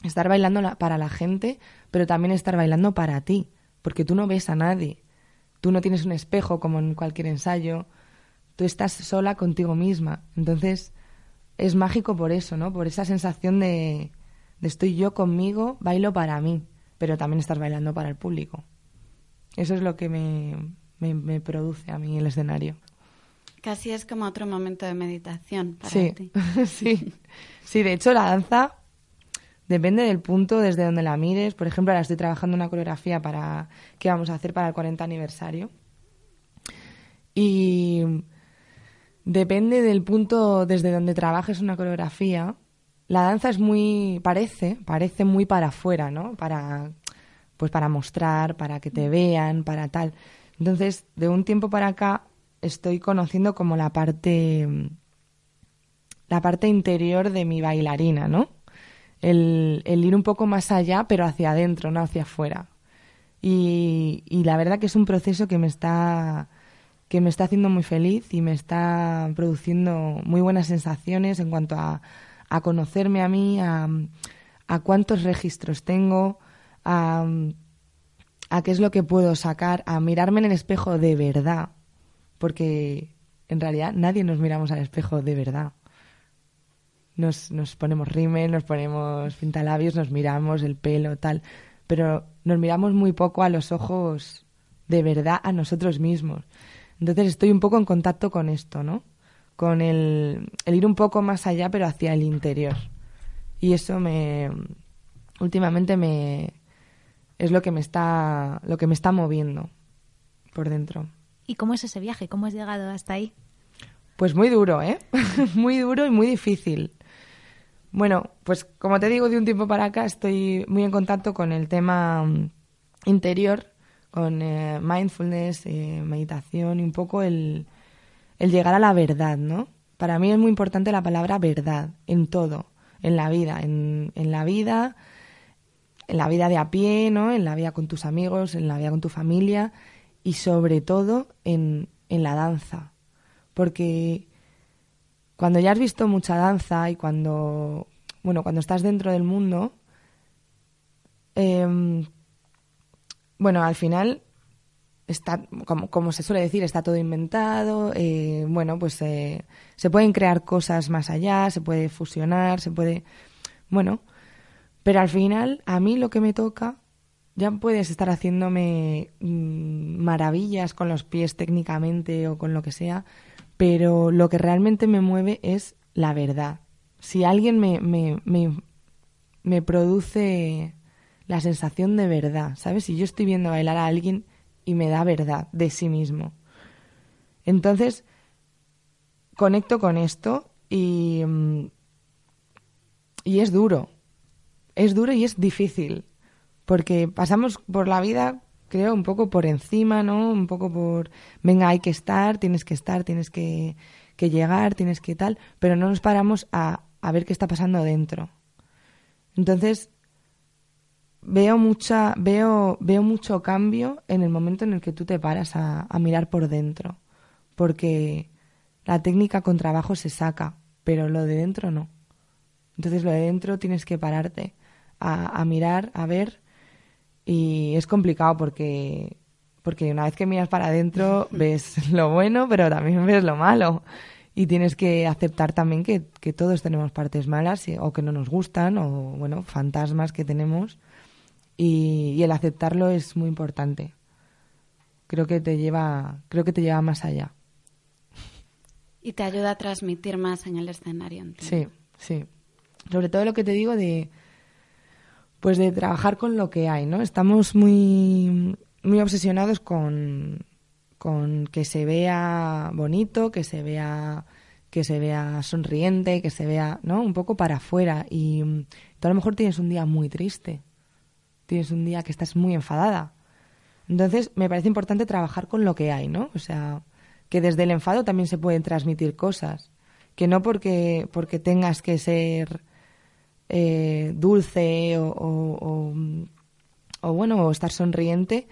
S3: estar bailando para la gente, pero también estar bailando para ti, porque tú no ves a nadie. Tú no tienes un espejo como en cualquier ensayo. Tú estás sola contigo misma. Entonces, es mágico por eso, ¿no? Por esa sensación de, de estoy yo conmigo, bailo para mí pero también estás bailando para el público. Eso es lo que me, produce a mí el escenario.
S2: Casi es como otro momento de meditación para
S3: sí,
S2: ti.
S3: sí, sí, de hecho la danza depende del punto desde donde la mires. Por ejemplo, ahora estoy trabajando una coreografía para que vamos a hacer para el 40 aniversario. Y depende del punto desde donde trabajes una coreografía, la danza es muy, parece, parece muy para afuera, ¿no? Para, pues para mostrar, para que te vean, para tal. Entonces, de un tiempo para acá estoy conociendo como la parte, la parte interior de mi bailarina, ¿no? El, ir un poco más allá, pero hacia adentro, no hacia afuera. Y, la verdad que es un proceso que me está que me está haciendo muy feliz y me está produciendo muy buenas sensaciones en cuanto a, a conocerme a mí, a, cuántos registros tengo, a, a qué es lo que puedo sacar, a mirarme en el espejo de verdad, porque en realidad nadie nos miramos al espejo de verdad. Nos, nos ponemos rímel, nos ponemos pintalabios, nos miramos el pelo, tal, pero nos miramos muy poco a los ojos de verdad a nosotros mismos. Entonces estoy un poco en contacto con esto, ¿no? con el, ir un poco más allá, pero hacia el interior. Y eso me últimamente me es lo que me está lo que me está moviendo por dentro.
S1: ¿Y cómo es ese viaje? ¿Cómo has llegado hasta ahí?
S3: Pues muy duro, ¿eh? muy duro y muy difícil. Bueno, pues como te digo, de un tiempo para acá estoy muy en contacto con el tema mm, interior, con eh, mindfulness, eh, meditación y un poco el, el llegar a la verdad, ¿no? Para mí es muy importante la palabra verdad en todo, en la vida, en, la vida, en la vida de a pie, ¿no? En la vida con tus amigos, en la vida con tu familia y sobre todo en, la danza. Porque cuando ya has visto mucha danza y cuando, bueno, cuando estás dentro del mundo, em, bueno, al final está, como, como, se suele decir, está todo inventado. Eh, bueno, pues eh, se pueden crear cosas más allá, se puede fusionar, se puede. Bueno, pero al final, a mí lo que me toca, ya puedes estar haciéndome mm, maravillas con los pies técnicamente o con lo que sea, pero lo que realmente me mueve es la verdad. Si alguien me, me, me, produce la sensación de verdad, ¿sabes? Si yo estoy viendo bailar a alguien y me da verdad de sí mismo. Entonces, conecto con esto y, mm, y es duro. Es duro y es difícil. Porque pasamos por la vida, creo, un poco por encima, ¿no? Un poco por, venga, hay que estar, tienes que estar, tienes que, que llegar, tienes que tal, pero no nos paramos a, a ver qué está pasando dentro. Entonces, veo mucha veo veo mucho cambio en el momento en el que tú te paras a, mirar por dentro porque la técnica con trabajo se saca pero lo de dentro no entonces lo de dentro tienes que pararte a, mirar a ver y es complicado porque porque una vez que miras para adentro ves lo bueno pero también ves lo malo y tienes que aceptar también que, que todos tenemos partes malas o que no nos gustan o bueno fantasmas que tenemos y, el aceptarlo es muy importante. Creo que te lleva, creo que te lleva más allá.
S2: Y te ayuda a transmitir más en el escenario.
S3: Sí, sí. Sobre todo lo que te digo de, pues de trabajar con lo que hay, ¿no? Estamos muy, muy obsesionados con, con que se vea bonito, que se vea que se vea sonriente, que se vea, ¿no? Un poco para afuera. Y tú a lo mejor tienes un día muy triste, tienes un día que estás muy enfadada. Entonces, me parece importante trabajar con lo que hay, ¿no? O sea, que desde el enfado también se pueden transmitir cosas. Que no porque, porque tengas que ser eh, dulce o, o, o, bueno, o estar sonriente,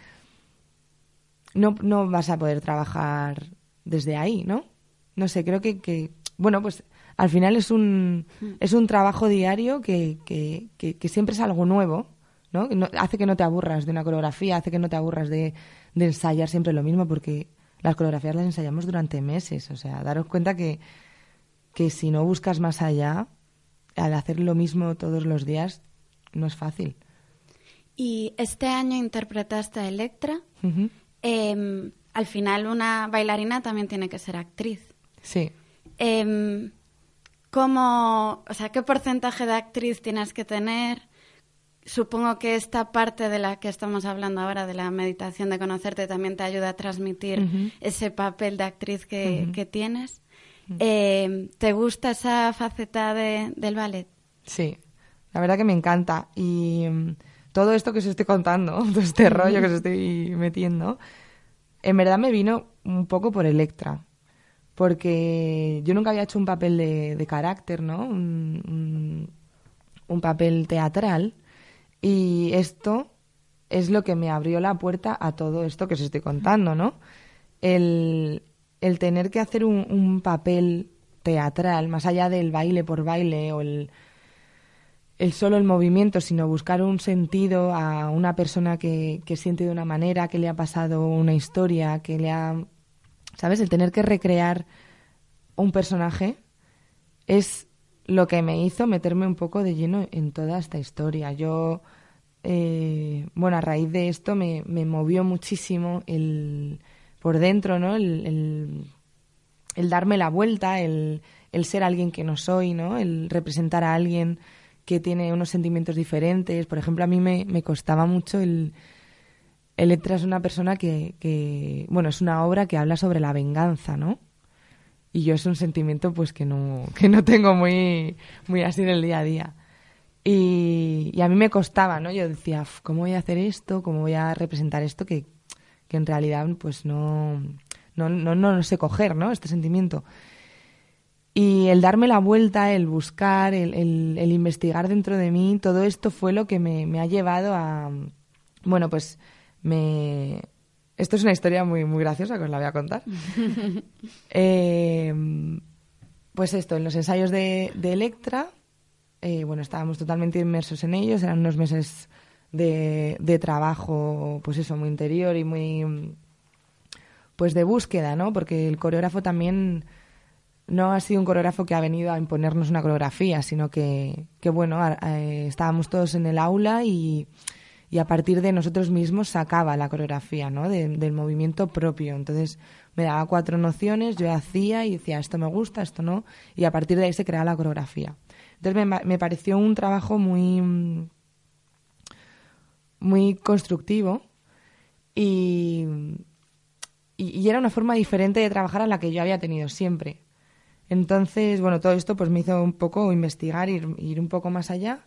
S3: no, no vas a poder trabajar desde ahí, ¿no? no sé, creo que, que bueno, pues al final es un, mm. es un trabajo diario que, que, que, siempre es algo nuevo, ¿no? Hace que no te aburras de una coreografía, hace que no te aburras de, de, ensayar siempre lo mismo, porque las coreografías las ensayamos durante meses. O sea, daros cuenta que, que si no buscas más allá, al hacer lo mismo todos los días, no es fácil.
S2: Y este año interpretaste a Electra. Em, al final, una bailarina también tiene que ser actriz.
S3: Sí.
S2: Eh, ¿Cómo, o sea, qué porcentaje de actriz tienes que tener? Supongo que esta parte de la que estamos hablando ahora, de la meditación de conocerte, también te ayuda a transmitir ese papel de actriz que, que tienes. Eh, ¿Te gusta esa faceta de, del ballet?
S3: Sí, la verdad que me encanta. Y mm, todo esto que os estoy contando, todo este rollo que os estoy metiendo, en verdad me vino un poco por Electra porque yo nunca había hecho un papel de, carácter, ¿no? Un, papel teatral y esto es lo que me abrió la puerta a todo esto que os estoy contando, ¿no? El, tener que hacer un, papel teatral, más allá del baile por baile o el, el solo el movimiento, sino buscar un sentido a una persona que, que siente de una manera, que le ha pasado una historia, que le ha ¿sabes? El tener que recrear un personaje es lo que me hizo meterme un poco de lleno en toda esta historia. Yo, eh, bueno, a raíz de esto me, me, movió muchísimo el por dentro, ¿no? El, el, darme la vuelta, el, el, ser alguien que no soy, ¿no? El representar a alguien que tiene unos sentimientos diferentes. Por ejemplo, a mí me, me costaba mucho el, Electra es una persona que, que, bueno, es una obra que habla sobre la venganza, ¿no? Y yo es un sentimiento pues que no, que no tengo muy, muy así en el día a día. Y, y a mí me costaba, ¿no? Yo decía, ¿cómo voy a hacer esto? ¿Cómo voy a representar esto? Que, que en realidad pues no, no, no, no sé coger, ¿no? Este sentimiento. Y el darme la vuelta, el buscar, el, el, el investigar dentro de mí, todo esto fue lo que me, me ha llevado a, bueno, pues me... Esto es una historia muy, muy graciosa que os la voy a contar. Eh, pues esto, en los ensayos de, de Electra, eh, bueno, estábamos totalmente inmersos en ellos, eran unos meses de, de trabajo, pues eso, muy interior y muy, pues de búsqueda, ¿no? Porque el coreógrafo también no ha sido un coreógrafo que ha venido a imponernos una coreografía, sino que, que bueno, estábamos todos en el aula y y a partir de nosotros mismos sacaba la coreografía, ¿no? del movimiento propio. Entonces me daba cuatro nociones, yo hacía y decía, esto me gusta, esto no, y a partir de ahí se creaba la coreografía. Entonces me, me pareció un trabajo muy, muy constructivo y, y, era una forma diferente de trabajar a la que yo había tenido siempre. Entonces, bueno, todo esto pues me hizo un poco investigar, ir, ir un poco más allá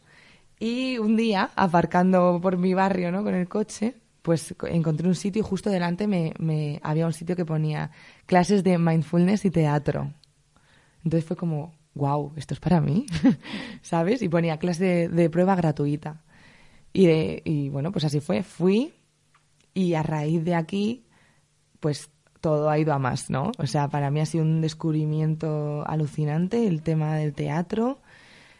S3: y un día, aparcando por mi barrio, ¿no? Con el coche, pues encontré un sitio y justo delante me, me había un sitio que ponía clases de mindfulness y teatro. Entonces fue como, wow, esto es para mí, ¿sabes? Y ponía clase de, prueba gratuita. Y, y bueno, pues así fue. Fui y a raíz de aquí, pues todo ha ido a más, ¿no? O sea, para mí ha sido un descubrimiento alucinante el tema del teatro,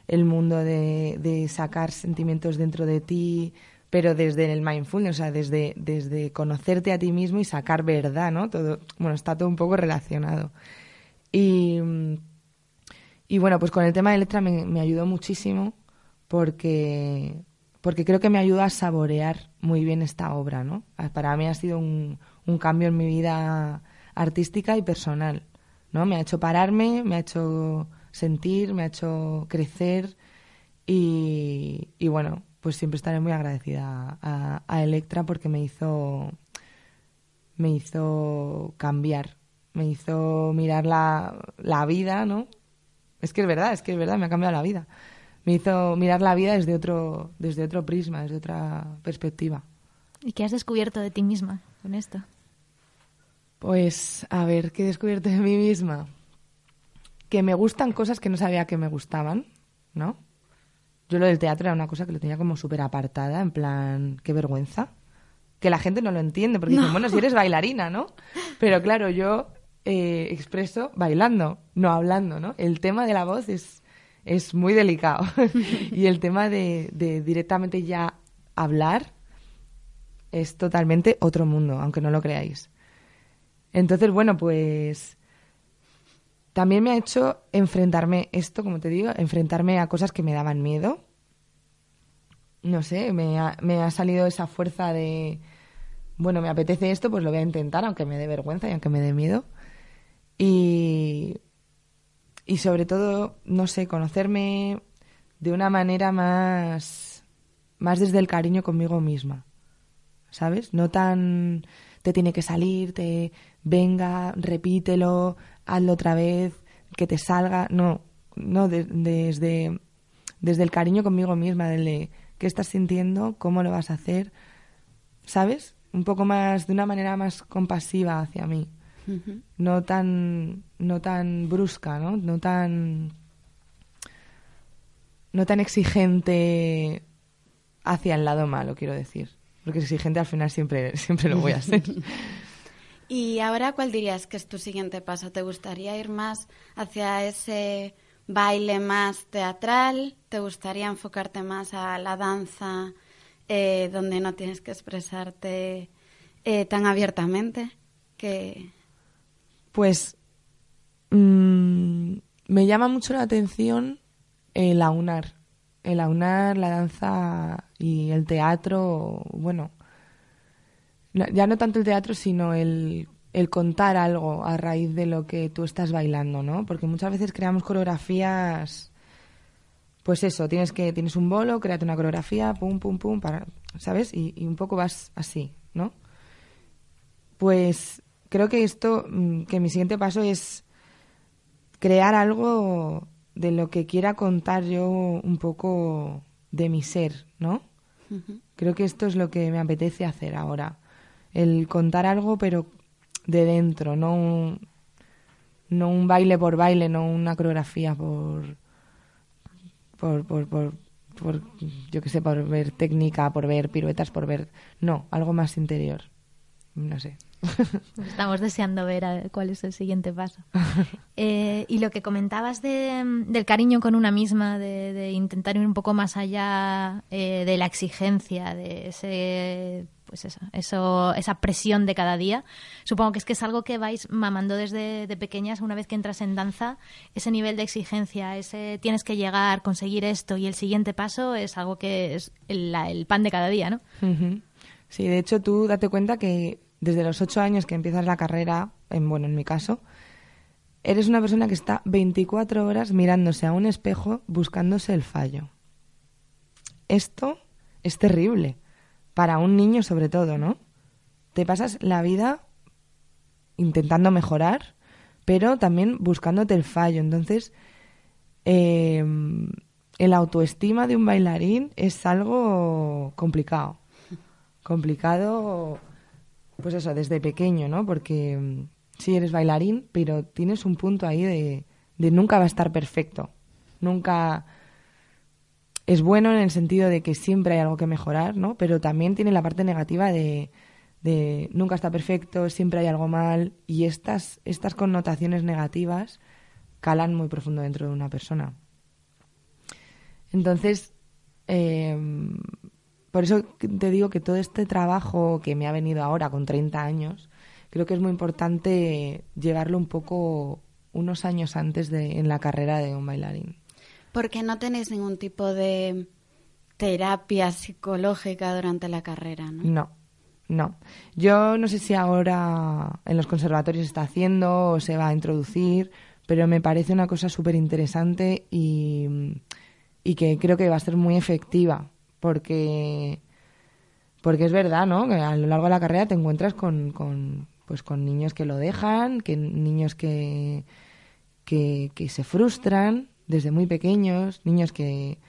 S3: el mundo de, sacar sentimientos dentro de ti, pero desde el mindfulness, o sea, desde, desde conocerte a ti mismo y sacar verdad, ¿no? Todo, bueno, está todo un poco relacionado. Y, y bueno, pues con el tema de letra me, ayudó muchísimo porque, porque creo que me ayudó a saborear muy bien esta obra, ¿no? Para mí ha sido un, un cambio en mi vida artística y personal, ¿no? Me ha hecho pararme, me ha hecho sentir, me ha hecho crecer y, bueno, pues siempre estaré muy agradecida a, Electra porque me hizo me hizo cambiar, me hizo mirar la, la vida, ¿no? Es que es verdad, es que es verdad, me ha cambiado la vida. Me hizo mirar la vida desde otro, desde otro prisma, desde otra perspectiva.
S1: ¿Y qué has descubierto de ti misma con esto?
S3: Pues, a ver, ¿qué he descubierto de mí misma? Que me gustan cosas que no sabía que me gustaban, ¿no? Yo lo del teatro era una cosa que lo tenía como súper apartada, en plan, qué vergüenza. Que la gente no lo entiende, porque dicen, bueno, si eres bailarina, ¿no? Pero claro, yo eh, expreso bailando, no hablando, ¿no? El tema de la voz es, es muy delicado. y el tema de, de directamente ya hablar es totalmente otro mundo, aunque no lo creáis. Entonces, bueno, pues también me ha hecho enfrentarme esto, como te digo, enfrentarme a cosas que me daban miedo. No sé, me ha, me ha salido esa fuerza de, bueno, me apetece esto, pues lo voy a intentar, aunque me dé vergüenza y aunque me dé miedo. Y, y sobre todo, no sé, conocerme de una manera más, más desde el cariño conmigo misma. ¿Sabes? No tan te tiene que salir, te venga, repítelo, hazlo otra vez, que te salga. No, no, desde, desde el cariño conmigo misma, desde qué estás sintiendo, cómo lo vas a hacer, ¿sabes? Un poco más, de una manera más compasiva hacia mí. No tan, no tan brusca, ¿no? No tan, no tan exigente hacia el lado malo, quiero decir. Porque exigente al final siempre, siempre lo voy a ser.
S2: ¿Y ahora cuál dirías que es tu siguiente paso? ¿Te gustaría ir más hacia ese baile más teatral? ¿Te gustaría enfocarte más a la danza eh, donde no tienes que expresarte eh, tan abiertamente? Que...
S3: Pues mm, me llama mucho la atención el aunar. El aunar la danza y el teatro, bueno, ya no tanto el teatro, sino el, el, contar algo a raíz de lo que tú estás bailando, ¿no? Porque muchas veces creamos coreografías, pues eso, tienes que tienes un bolo, créate una coreografía, pum, pum, pum, para, ¿sabes? Y, y un poco vas así, ¿no? Pues creo que esto, mm, que mi siguiente paso es crear algo de lo que quiera contar yo un poco de mi ser, ¿no? Creo que esto es lo que me apetece hacer ahora el contar algo, pero de dentro, no un, no un baile por baile, no una coreografía por, por, por, por, por yo qué sé, por ver técnica, por ver piruetas, por ver, no, algo más interior, no sé.
S1: Estamos deseando ver cuál es el siguiente paso. Eh, y lo que comentabas de, del cariño con una misma, de, intentar ir un poco más allá eh, de la exigencia, de ese pues eso, eso, esa presión de cada día. Supongo que es que es algo que vais mamando desde de pequeñas, una vez que entras en danza, ese nivel de exigencia, ese tienes que llegar, conseguir esto y el siguiente paso es algo que es el, pan de cada día, ¿no?
S3: Sí, de hecho tú date cuenta que desde los ocho años que empiezas la carrera, en, bueno, en mi caso, eres una persona que está 24 horas mirándose a un espejo buscándose el fallo. Esto es terrible para un niño sobre todo, ¿no? Te pasas la vida intentando mejorar, pero también buscándote el fallo. Entonces, eh, el autoestima de un bailarín es algo complicado. Complicado, pues eso, desde pequeño, ¿no? Porque mm, sí eres bailarín, pero tienes un punto ahí de, de nunca va a estar perfecto. Nunca es bueno en el sentido de que siempre hay algo que mejorar, ¿no? Pero también tiene la parte negativa de, nunca está perfecto, siempre hay algo mal y estas, estas connotaciones negativas calan muy profundo dentro de una persona. Entonces, em, por eso te digo que todo este trabajo que me ha venido ahora con 30 años, creo que es muy importante llevarlo un poco unos años antes de, en la carrera de un bailarín.
S2: Porque no tenéis ningún tipo de terapia psicológica durante la carrera, ¿no?
S3: No, no. Yo no sé si ahora en los conservatorios se está haciendo o se va a introducir, pero me parece una cosa súper interesante y, y que creo que va a ser muy efectiva, porque Porque es verdad, ¿no? Que a lo largo de la carrera te encuentras con, con pues con niños que lo dejan, que niños que, que, se frustran desde muy pequeños, niños que,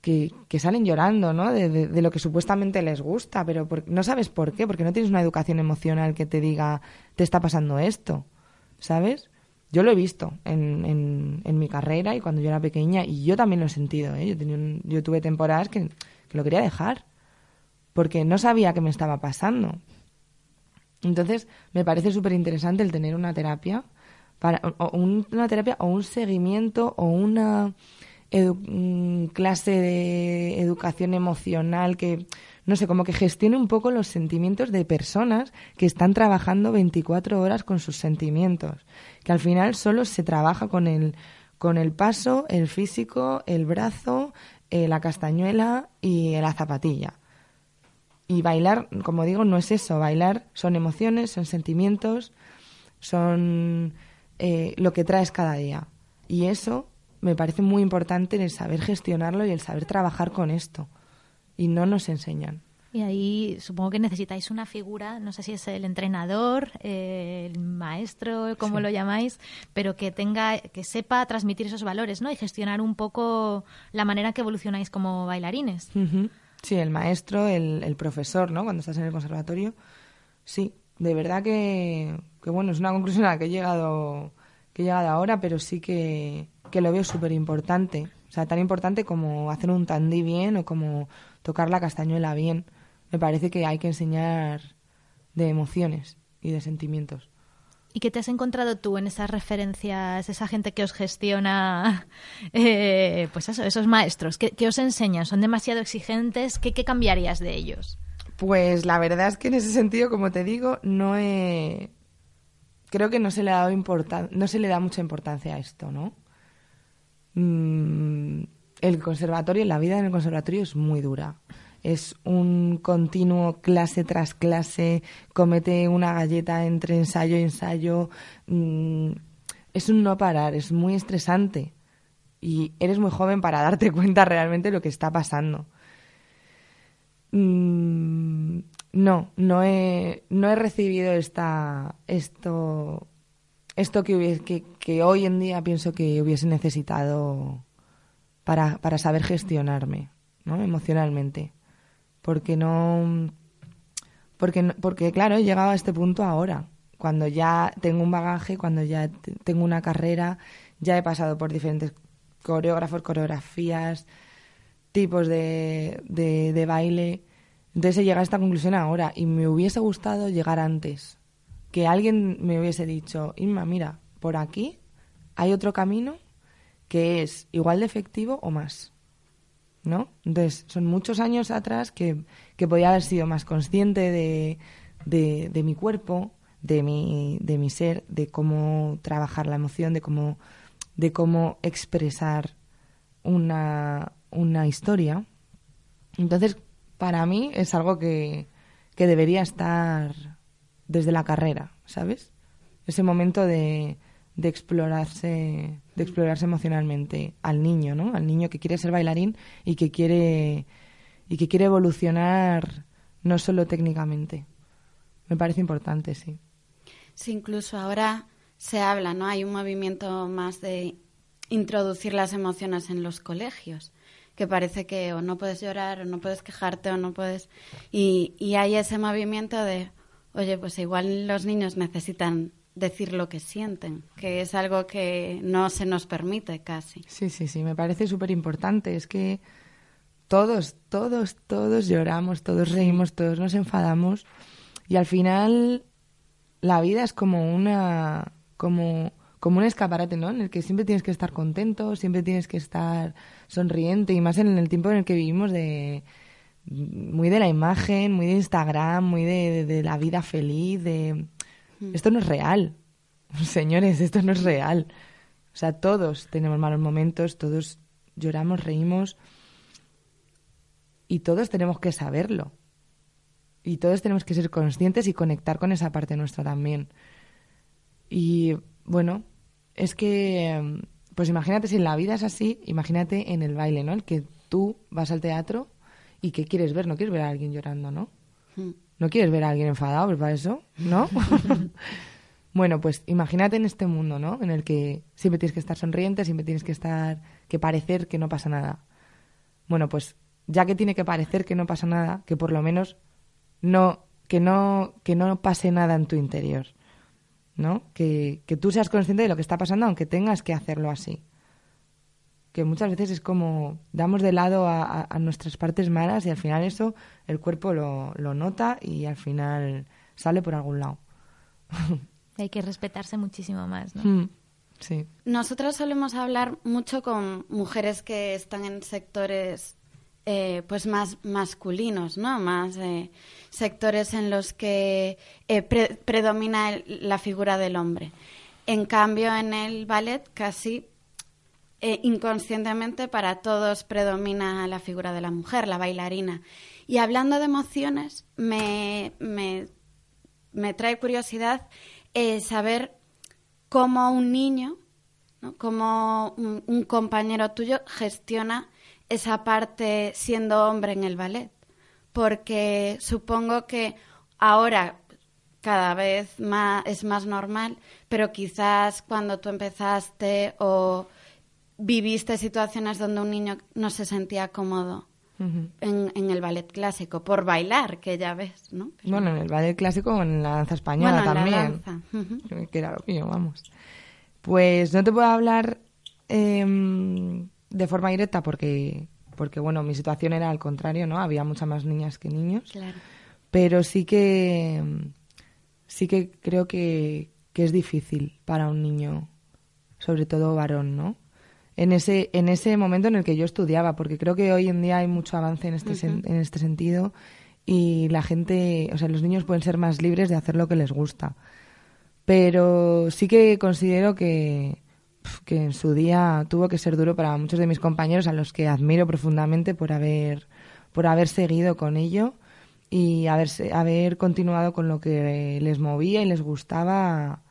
S3: que, salen llorando, ¿no? De, de- de lo que supuestamente les gusta, pero por- no sabes por qué, porque no tienes una educación emocional que te diga, te está pasando esto, ¿sabes? Yo lo he visto en, en, en mi carrera y cuando yo era pequeña, y yo también lo he sentido, ¿eh? Yo, tenía un- yo tuve temporadas que, que lo quería dejar, porque no sabía qué me estaba pasando. Entonces, me parece súper interesante el tener una terapia, para, o- un- una terapia o un seguimiento o una mm, clase de educación emocional que, no sé, como que gestione un poco los sentimientos de personas que están trabajando 24 horas con sus sentimientos. Que al final solo se trabaja con el, con el paso, el físico, el brazo, eh, la castañuela y la zapatilla. Y bailar, como digo, no es eso. Bailar son emociones, son sentimientos, son eh, lo que traes cada día. Y eso me parece muy importante el saber gestionarlo y el saber trabajar con esto. Y no nos enseñan.
S1: Y ahí supongo que necesitáis una figura, no sé si es el entrenador, eh, el maestro, como
S3: Sí.
S1: lo llamáis, pero que tenga, que sepa transmitir esos valores, ¿no? Y gestionar un poco la manera que evolucionáis como bailarines.
S3: Sí, el maestro, el, el profesor, ¿no? Cuando estás en el conservatorio. Sí, de verdad que, que bueno, es una conclusión a la que he llegado, que he llegado ahora, pero sí que, que lo veo súper importante. O sea, tan importante como hacer un tandí bien o como tocar la castañuela bien. Me parece que hay que enseñar de emociones y de sentimientos.
S1: ¿Y qué te has encontrado tú en esas referencias, esa gente que os gestiona, eh, pues eso, esos maestros? ¿Qué, qué os enseñan? ¿Son demasiado exigentes? ¿Qué, ¿Qué cambiarías de ellos?
S3: Pues la verdad es que en ese sentido, como te digo, no he... Creo que no se le ha dado importan... no se le da mucha importancia a esto, ¿no? Mm, el conservatorio, la vida en el conservatorio es muy dura. Es un continuo clase tras clase, comete una galleta entre ensayo y ensayo. mm, es un no parar, es muy estresante. Y eres muy joven para darte cuenta realmente de lo que está pasando. Mm, no, no he, no he recibido esta, esto, esto que, hubies- que, que hoy en día pienso que hubiese necesitado para, para saber gestionarme ¿no? emocionalmente. Porque no. Porque, porque, claro, he llegado a este punto ahora, cuando ya tengo un bagaje, cuando ya te- tengo una carrera, ya he pasado por diferentes coreógrafos, coreografías, tipos de, de, de baile. Entonces he llegado a esta conclusión ahora y me hubiese gustado llegar antes. Que alguien me hubiese dicho, Inma, mira, por aquí hay otro camino que es igual de efectivo o más. ¿No? Entonces, son muchos años atrás que, que podía haber sido más consciente de, de, de mi cuerpo, de mi, de mi ser, de cómo trabajar la emoción, de cómo, de cómo expresar una, una historia. Entonces, para mí es algo que, que debería estar desde la carrera, ¿sabes? Ese momento de, de explorarse, de explorarse emocionalmente al niño, ¿no? Al niño que quiere ser bailarín y que quiere y que quiere evolucionar no solo técnicamente. Me parece importante, sí.
S2: Sí, incluso ahora se habla, ¿no? Hay un movimiento más de introducir las emociones en los colegios, que parece que o no puedes llorar, o no puedes quejarte, o no puedes... Y, y hay ese movimiento de, oye, pues igual los niños necesitan decir lo que sienten, que es algo que no se nos permite casi.
S3: Sí, sí, sí, me parece súper importante. Es que todos, todos, todos lloramos, todos reímos, todos nos enfadamos y al final la vida es como una, como, como un escaparate, ¿no? En el que siempre tienes que estar contento, siempre tienes que estar sonriente y más en el tiempo en el que vivimos de muy de la imagen, muy de Instagram, muy de, de- de la vida feliz, de esto no es real. Señores, esto no es real. O sea, todos tenemos malos momentos, todos lloramos, reímos y todos tenemos que saberlo. Y todos tenemos que ser conscientes y conectar con esa parte nuestra también. Y bueno, es que, pues imagínate si en la vida es así, imagínate en el baile, ¿no? El que tú vas al teatro ¿Y qué quieres ver? No quieres ver a alguien llorando, ¿no?
S2: Mm.
S3: No quieres ver a alguien enfadado, para eso, ¿no? bueno, pues imagínate en este mundo, ¿no? En el que siempre tienes que estar sonriente, siempre tienes que estar, que parecer que no pasa nada. Bueno, pues ya que tiene que parecer que no pasa nada, que por lo menos no, que no, que no pase nada en tu interior, ¿no? Que, que tú seas consciente de lo que está pasando, aunque tengas que hacerlo así que muchas veces es como damos de lado a, a, nuestras partes malas y al final eso el cuerpo lo, lo nota y al final sale por algún lado.
S1: Hay que respetarse muchísimo más, ¿no?
S3: Mm, sí.
S2: Nosotros solemos hablar mucho con mujeres que están en sectores eh, pues más masculinos, ¿no? Más eh, sectores en los que eh, pre predomina el, la figura del hombre. En cambio, en el ballet casi eh, inconscientemente para todos predomina la figura de la mujer, la bailarina. Y hablando de emociones, me, me, me trae curiosidad eh, saber cómo un niño, ¿no? cómo un, un, compañero tuyo gestiona esa parte siendo hombre en el ballet. Porque supongo que ahora cada vez más, es más normal, pero quizás cuando tú empezaste o viviste situaciones donde un niño no se sentía cómodo uh -huh. en, en, el ballet clásico por bailar, que ya ves, ¿no?
S3: Pero... Bueno, en el ballet clásico o en la danza española
S2: bueno,
S3: también.
S2: La danza. Uh -huh.
S3: Que era lo mío, vamos. Pues no te puedo hablar eh, de forma directa porque, porque, bueno, mi situación era al contrario, ¿no? Había muchas más niñas que niños.
S2: Claro.
S3: Pero sí que, sí que creo que, que es difícil para un niño, sobre todo varón, ¿no? En ese, en ese momento en el que yo estudiaba, porque creo que hoy en día hay mucho avance en este, uh -huh. sen, en este sentido y la gente, o sea, los niños pueden ser más libres de hacer lo que les gusta. Pero sí que considero que, que en su día tuvo que ser duro para muchos de mis compañeros a los que admiro profundamente por haber, por haber seguido con ello y haberse, haber continuado con lo que les movía y les gustaba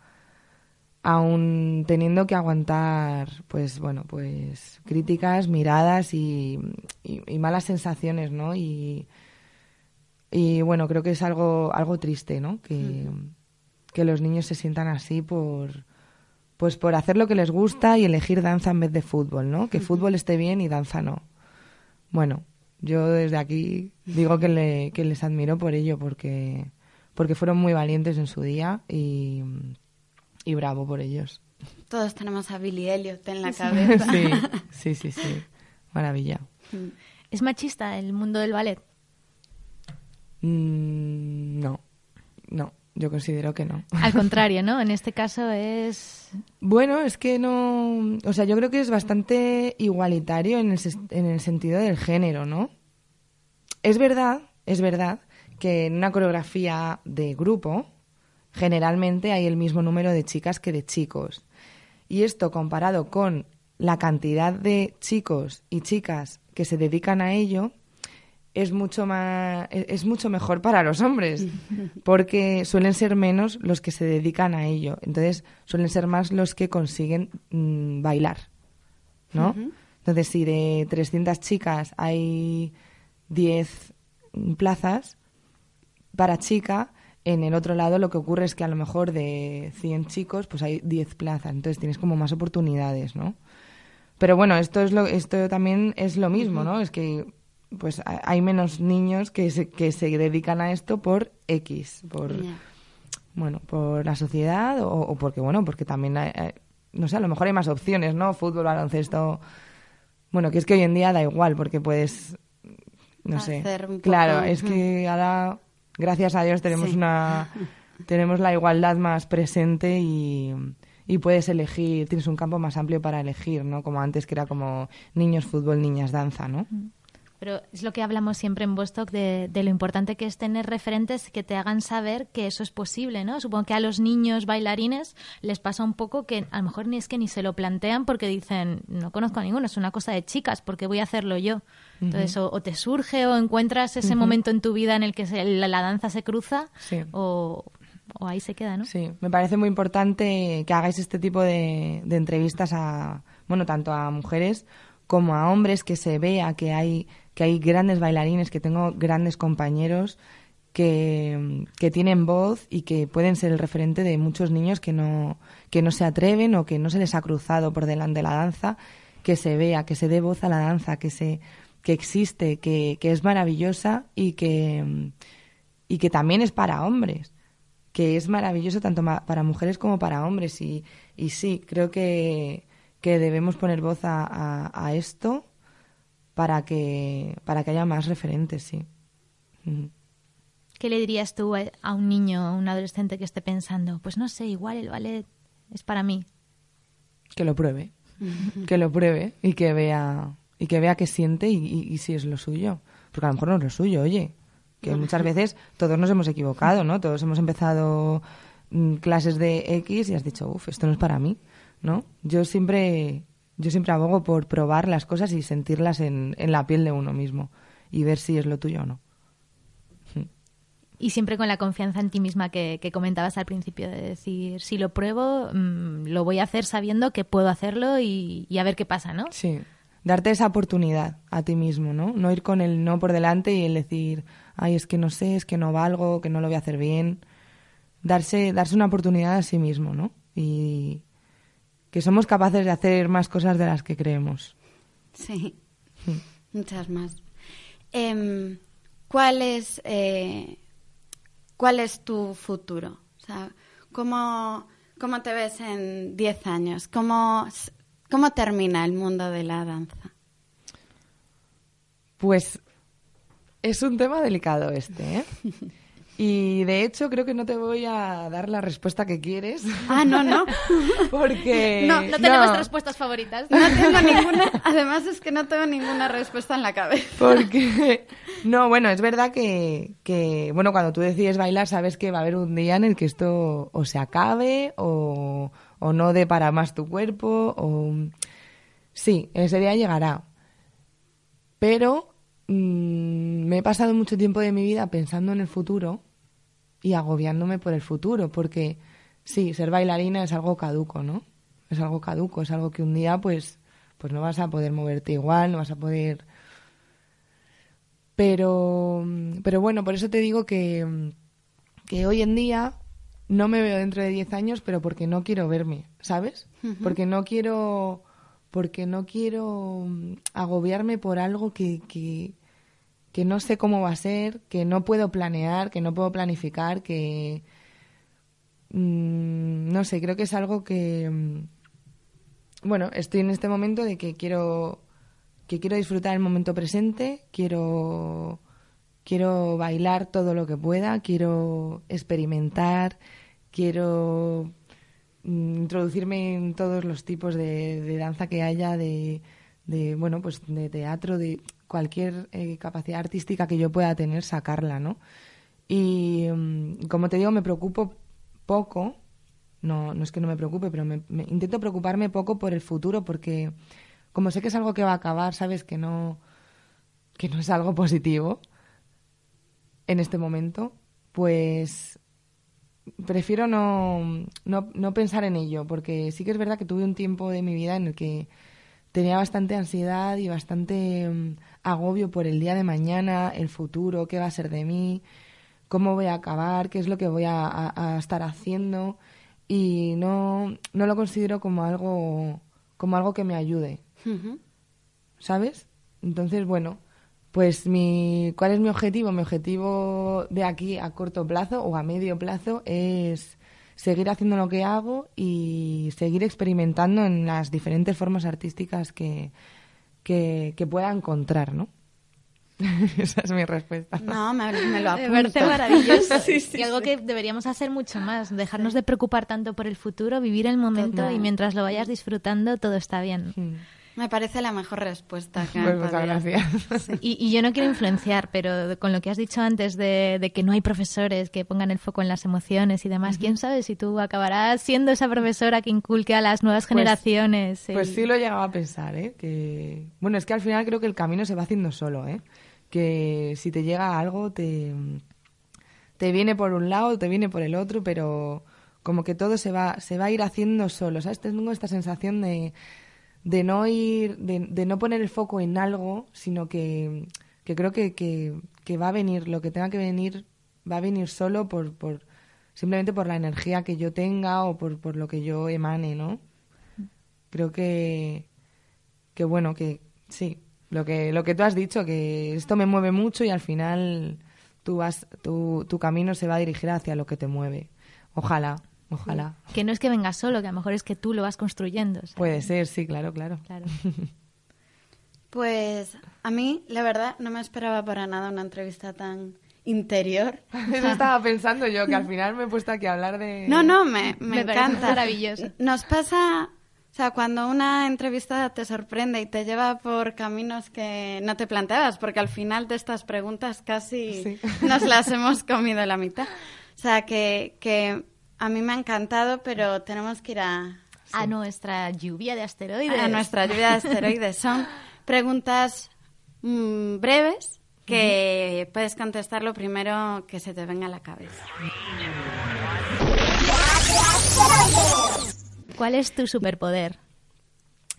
S3: aún teniendo que aguantar pues bueno pues críticas miradas y, y, y, malas sensaciones no y y bueno creo que es algo algo triste no que, mm. que los niños se sientan así por pues por hacer lo que les gusta y elegir danza en vez de fútbol no que mm. fútbol esté bien y danza no bueno yo desde aquí digo que, le, que les admiro por ello porque porque fueron muy valientes en su día y y bravo por ellos.
S2: Todos tenemos a Billy Elliot en la cabeza.
S3: sí, sí, sí, sí. Maravilla.
S1: ¿Es machista el mundo del ballet?
S3: Mm, no, no, yo considero que no.
S1: Al contrario, ¿no? En este caso es...
S3: Bueno, es que no... O sea, yo creo que es bastante igualitario en el, en el sentido del género, ¿no? Es verdad, es verdad que en una coreografía de grupo, generalmente hay el mismo número de chicas que de chicos. Y esto comparado con la cantidad de chicos y chicas que se dedican a ello es mucho más es mucho mejor para los hombres porque suelen ser menos los que se dedican a ello entonces suelen ser más los que consiguen mmm, bailar no uh -huh. entonces si de 300 chicas hay 10 plazas para chica en el otro lado lo que ocurre es que a lo mejor de 100 chicos pues hay 10 plazas, entonces tienes como más oportunidades, ¿no? Pero bueno, esto es lo esto también es lo mismo, ¿no? Es que pues hay menos niños que se, que se dedican a esto por X, por yeah. bueno, por la sociedad o, o, porque bueno, porque también hay, hay, no sé, a lo mejor hay más opciones, ¿no? Fútbol, baloncesto. Bueno, que es que hoy en día da igual porque puedes no
S2: Hacer
S3: sé. Claro, es que ahora gracias a Dios tenemos
S2: Sí.
S3: una tenemos la igualdad más presente y, y puedes elegir, tienes un campo más amplio para elegir, ¿no? Como antes que era como niños fútbol, niñas danza, ¿no?
S1: Pero es lo que hablamos siempre en Vostok de, de, lo importante que es tener referentes que te hagan saber que eso es posible, ¿no? Supongo que a los niños bailarines les pasa un poco que a lo mejor ni es que ni se lo plantean porque dicen, no conozco a ninguno, es una cosa de chicas, porque voy a hacerlo yo? Entonces, uh -huh. o, o, te surge o encuentras ese uh -huh. momento en tu vida en el que se, la, la, danza se cruza
S3: sí.
S1: o, o, ahí se queda, ¿no?
S3: Sí, me parece muy importante que hagáis este tipo de, de entrevistas a, bueno, tanto a mujeres como a hombres, que se vea que hay, que hay grandes bailarines, que tengo grandes compañeros que, que tienen voz y que pueden ser el referente de muchos niños que no, que no se atreven o que no se les ha cruzado por delante de la danza, que se vea, que se dé voz a la danza, que se que existe, que, que es maravillosa y que, y que también es para hombres, que es maravilloso tanto para mujeres como para hombres. Y, y sí, creo que, que debemos poner voz a, a, esto para que, para que haya más referentes, sí.
S1: ¿Qué le dirías tú a un niño, a un adolescente que esté pensando, pues no sé, igual el ballet es para mí?
S3: Que lo pruebe, que lo pruebe y que vea y que vea qué siente y, si es lo suyo. Porque a lo mejor no es lo suyo, oye. Que muchas veces todos nos hemos equivocado, ¿no? Todos hemos empezado mm, clases de X y has dicho, uff, esto no es para mí, ¿no? Yo siempre, yo siempre abogo por probar las cosas y sentirlas en, en la piel de uno mismo y ver si es lo tuyo o no.
S1: Y siempre con la confianza en ti misma que, comentabas al principio, de decir, si lo pruebo, mm, lo voy a hacer sabiendo que puedo hacerlo y, y a ver qué pasa, ¿no?
S3: Sí darte esa oportunidad a ti mismo, ¿no? No ir con el no por delante y el decir, ay, es que no sé, es que no valgo, que no lo voy a hacer bien. Darse, darse una oportunidad a sí mismo, ¿no? Y que somos capaces de hacer más cosas de las que creemos.
S2: Sí, muchas más. Em, ¿cuál, es, eh, ¿Cuál es tu futuro? O sea, ¿cómo, ¿cómo te ves en 10 años? ¿Cómo ¿Cómo termina el mundo de la danza?
S3: Pues es un tema delicado este, ¿eh? Y de hecho creo que no te voy a dar la respuesta que quieres.
S2: Ah, no, no.
S3: Porque...
S1: No, no tenemos respuestas favoritas.
S2: No tengo ninguna. Además es que no tengo ninguna respuesta en la cabeza.
S3: Porque... No, bueno, es verdad que, que, bueno, cuando tú decides bailar sabes que va a haber un día en el que esto o se acabe o, o no dé para más tu cuerpo, o... Sí, ese día llegará. Pero mm, me he pasado mucho tiempo de mi vida pensando en el futuro y agobiándome por el futuro, porque sí, ser bailarina es algo caduco, ¿no? Es algo caduco, es algo que un día pues, pues no vas a poder moverte igual, no vas a poder... Pero, pero bueno, por eso te digo que, que hoy en día no me veo dentro de 10 años, pero porque no quiero verme, ¿sabes? Porque no quiero porque no quiero agobiarme por algo que, que, que, no sé cómo va a ser, que no puedo planear, que no puedo planificar, que mm, no sé, creo que es algo que mm, bueno, estoy en este momento de que quiero que quiero disfrutar el momento presente, quiero quiero bailar todo lo que pueda, quiero experimentar, quiero mm, introducirme en todos los tipos de, danza que haya, de, bueno, pues de teatro, de cualquier eh, capacidad artística que yo pueda tener, sacarla, ¿no? Y mm, como te digo, me preocupo poco, no, no es que no me preocupe, pero me, intento preocuparme poco por el futuro porque como sé que es algo que va a acabar, sabes que no, que no es algo positivo en este momento, pues prefiero no, no, pensar en ello, porque sí que es verdad que tuve un tiempo de mi vida en el que tenía bastante ansiedad y bastante mm, agobio por el día de mañana, el futuro, qué va a ser de mí, cómo voy a acabar, qué es lo que voy a, estar haciendo y no, no lo considero como algo, como algo que me ayude. ¿Sabes? Entonces, bueno, pues mi, ¿cuál es mi objetivo? Mi objetivo de aquí a corto plazo o a medio plazo es seguir haciendo lo que hago y seguir experimentando en las diferentes formas artísticas que, que, pueda encontrar, ¿no? Esa es mi respuesta.
S2: No, me, lo apunto.
S1: Me parece maravilloso. y algo que deberíamos hacer mucho más, dejarnos de preocupar tanto por el futuro, vivir el momento y mientras lo vayas disfrutando todo está bien.
S2: Me parece la mejor respuesta que
S3: pues muchas gracias.
S1: Y, yo no quiero influenciar, pero con lo que has dicho antes de, que no hay profesores que pongan el foco en las emociones y demás, quién sabe si tú acabarás siendo esa profesora que inculque a las nuevas pues, generaciones.
S3: Pues sí lo he llegado a pensar, ¿eh? Que, bueno, es que al final creo que el camino se va haciendo solo, ¿eh? Que si te llega algo, te, te viene por un lado, te viene por el otro, pero como que todo se va, se va a ir haciendo solo, ¿sabes? Tengo esta sensación de de no ir, de, no poner el foco en algo, sino que, creo que, que, va a venir, lo que tenga que venir, va a venir solo por, por simplemente por la energía que yo tenga o por, por lo que yo emane, ¿no? Creo que, que bueno, que sí, lo que, lo que tú has dicho, que esto me mueve mucho y al final tú vas, tu, tu camino se va a dirigir hacia lo que te mueve. Ojalá. Ojalá.
S1: Que no es que vengas solo, que a lo mejor es que tú lo vas construyendo.
S3: Puede ser, sí, claro, claro.
S1: claro.
S2: pues a mí, la verdad, no me esperaba para nada una entrevista tan interior.
S3: Eso estaba pensando yo, que al final me he puesto aquí a hablar de...
S2: No, no, me, me, encanta.
S1: Maravilloso.
S2: Nos pasa, o sea, cuando una entrevista te sorprende y te lleva por caminos que no te planteabas, porque al final de estas preguntas casi nos las hemos comido la mitad. O sea, que, que a mí me ha encantado, pero tenemos que ir a...
S1: A nuestra lluvia de asteroides.
S2: A nuestra lluvia de asteroides. Son preguntas mm, breves que puedes contestar lo primero que se te venga a la cabeza.
S1: ¿Cuál es tu superpoder?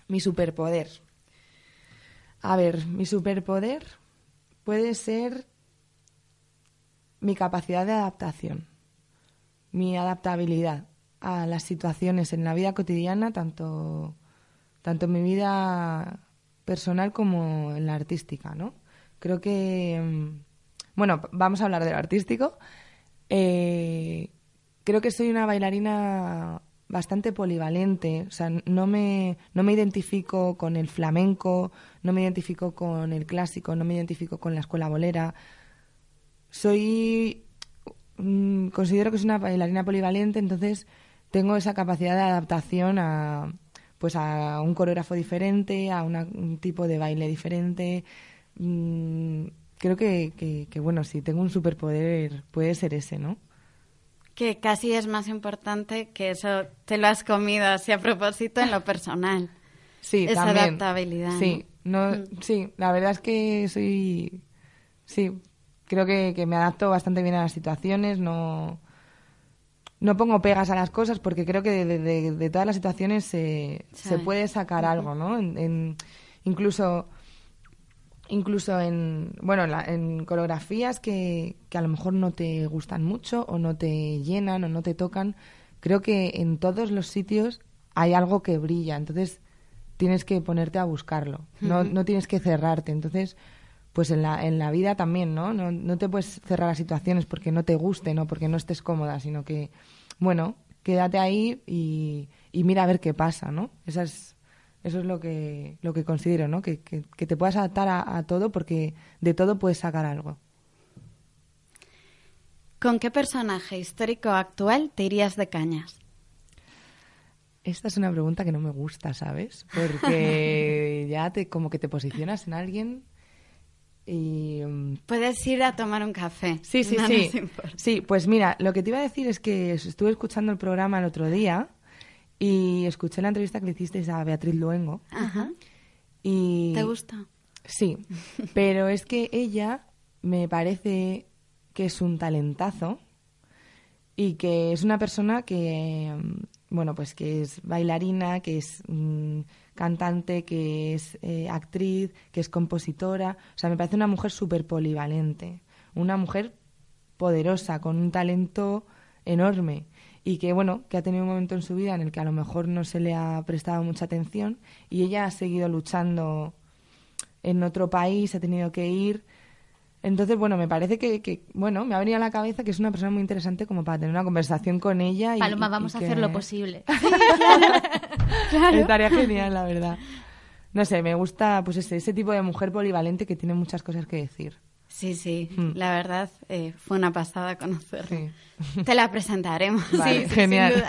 S3: Mi superpoder. A ver, mi superpoder puede ser mi capacidad de adaptación mi adaptabilidad a las situaciones en la vida cotidiana, tanto, tanto en mi vida personal como en la artística, ¿no? Creo que, mm, bueno, vamos a hablar de lo artístico. Eh, creo que soy una bailarina bastante polivalente, o sea, no me, no me identifico con el flamenco, no me identifico con el clásico, no me identifico con la escuela bolera. Soy Mm, considero que es una bailarina polivalente, entonces tengo esa capacidad de adaptación a pues a un coreógrafo diferente, a un tipo de baile diferente. Mm, creo que, que, bueno, si tengo un superpoder puede ser ese, ¿no?
S2: Que casi es más importante que eso te lo has comido así a propósito en lo personal.
S3: Sí,
S2: esa adaptabilidad.
S3: Sí, no, mm. sí, la verdad es que soy, sí, creo que, me adapto bastante bien a las situaciones, no, no pongo pegas a las cosas porque creo que de, todas las situaciones se, se puede sacar algo, ¿no? En, incluso incluso en bueno en coreografías que, que, a lo mejor no te gustan mucho o no te llenan o no te tocan creo que en todos los sitios hay algo que brilla. Entonces tienes que ponerte a buscarlo. No, no tienes que cerrarte. Entonces pues en la, en la vida también, ¿no? ¿no? No te puedes cerrar a situaciones porque no te guste, no porque no estés cómoda, sino que, bueno, quédate ahí y, y mira a ver qué pasa, ¿no? Esa es, eso es lo que, lo que considero, ¿no? Que, que, te puedas adaptar a, a, todo porque de todo puedes sacar algo.
S2: ¿Con qué personaje histórico actual te irías de cañas?
S3: Esta es una pregunta que no me gusta, ¿sabes? Porque ya te como que te posicionas en alguien y,
S2: Puedes ir a tomar un café.
S3: Sí, sí, sí. Sí, pues mira, lo que te iba a decir es que estuve escuchando el programa el otro día y escuché la entrevista que le hicisteis a Beatriz Luengo.
S2: Ajá.
S3: Y...
S2: ¿Te gusta?
S3: Sí, pero es que ella me parece que es un talentazo y que es una persona que, mm, bueno, pues que es bailarina, que es mm, cantante, que es eh, actriz, que es compositora. O sea, me parece una mujer súper polivalente, una mujer poderosa, con un talento enorme y que, bueno, que ha tenido un momento en su vida en el que a lo mejor no se le ha prestado mucha atención y ella ha seguido luchando en otro país, ha tenido que ir entonces, bueno, me parece que, bueno, me ha venido a la cabeza que es una persona muy interesante como para tener una conversación con ella. Y,
S1: Paloma, vamos a hacer lo posible.
S3: claro, Estaría genial, la verdad. No sé, me gusta pues ese, ese tipo de mujer polivalente que tiene muchas cosas que decir.
S2: Sí, sí, hmm. la verdad eh, fue una pasada conocerla. Te la presentaremos.
S3: Vale, genial.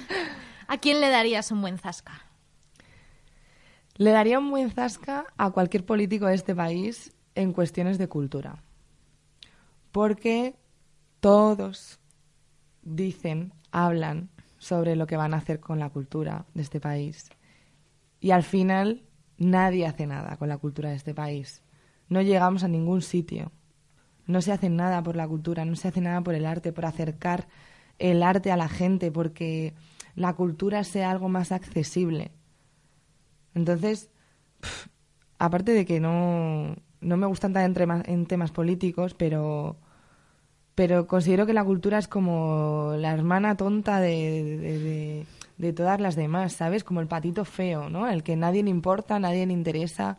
S1: ¿A quién le darías un buen zasca?
S3: Le daría un buen zasca a cualquier político de este país en cuestiones de cultura. Porque todos dicen, hablan sobre lo que van a hacer con la cultura de este país. Y al final nadie hace nada con la cultura de este país. No llegamos a ningún sitio. No se hace nada por la cultura, no se hace nada por el arte, por acercar el arte a la gente, porque la cultura sea algo más accesible. Entonces, aparte de que no, no me gustan tan en temas políticos, pero pero considero que la cultura es como la hermana tonta de, de, todas las demás, ¿sabes? Como el patito feo, ¿no? El que nadie le importa, nadie le interesa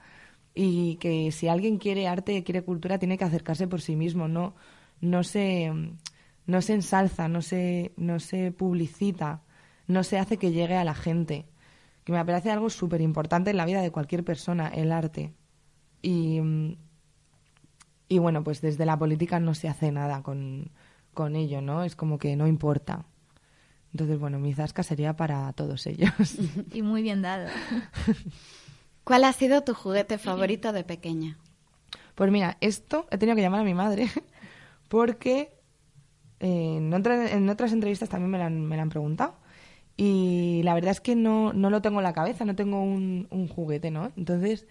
S3: y que si alguien quiere arte, quiere cultura, tiene que acercarse por sí mismo, no, no se, no se ensalza, no se, no se publicita, no se hace que llegue a la gente. Que me parece algo súper importante en la vida de cualquier persona, el arte. Y, y bueno, pues desde la política no se hace nada con, con ello, ¿no? Es como que no importa. Entonces, bueno, mi zasca sería para todos ellos.
S1: Y muy bien dado.
S2: ¿Cuál ha sido tu juguete favorito de pequeña?
S3: Pues mira, esto he tenido que llamar a mi madre porque eh, en, en, otras entrevistas también me lo han, me han preguntado. Y la verdad es que no, no lo tengo en la cabeza, no tengo un, un juguete, ¿no? Entonces,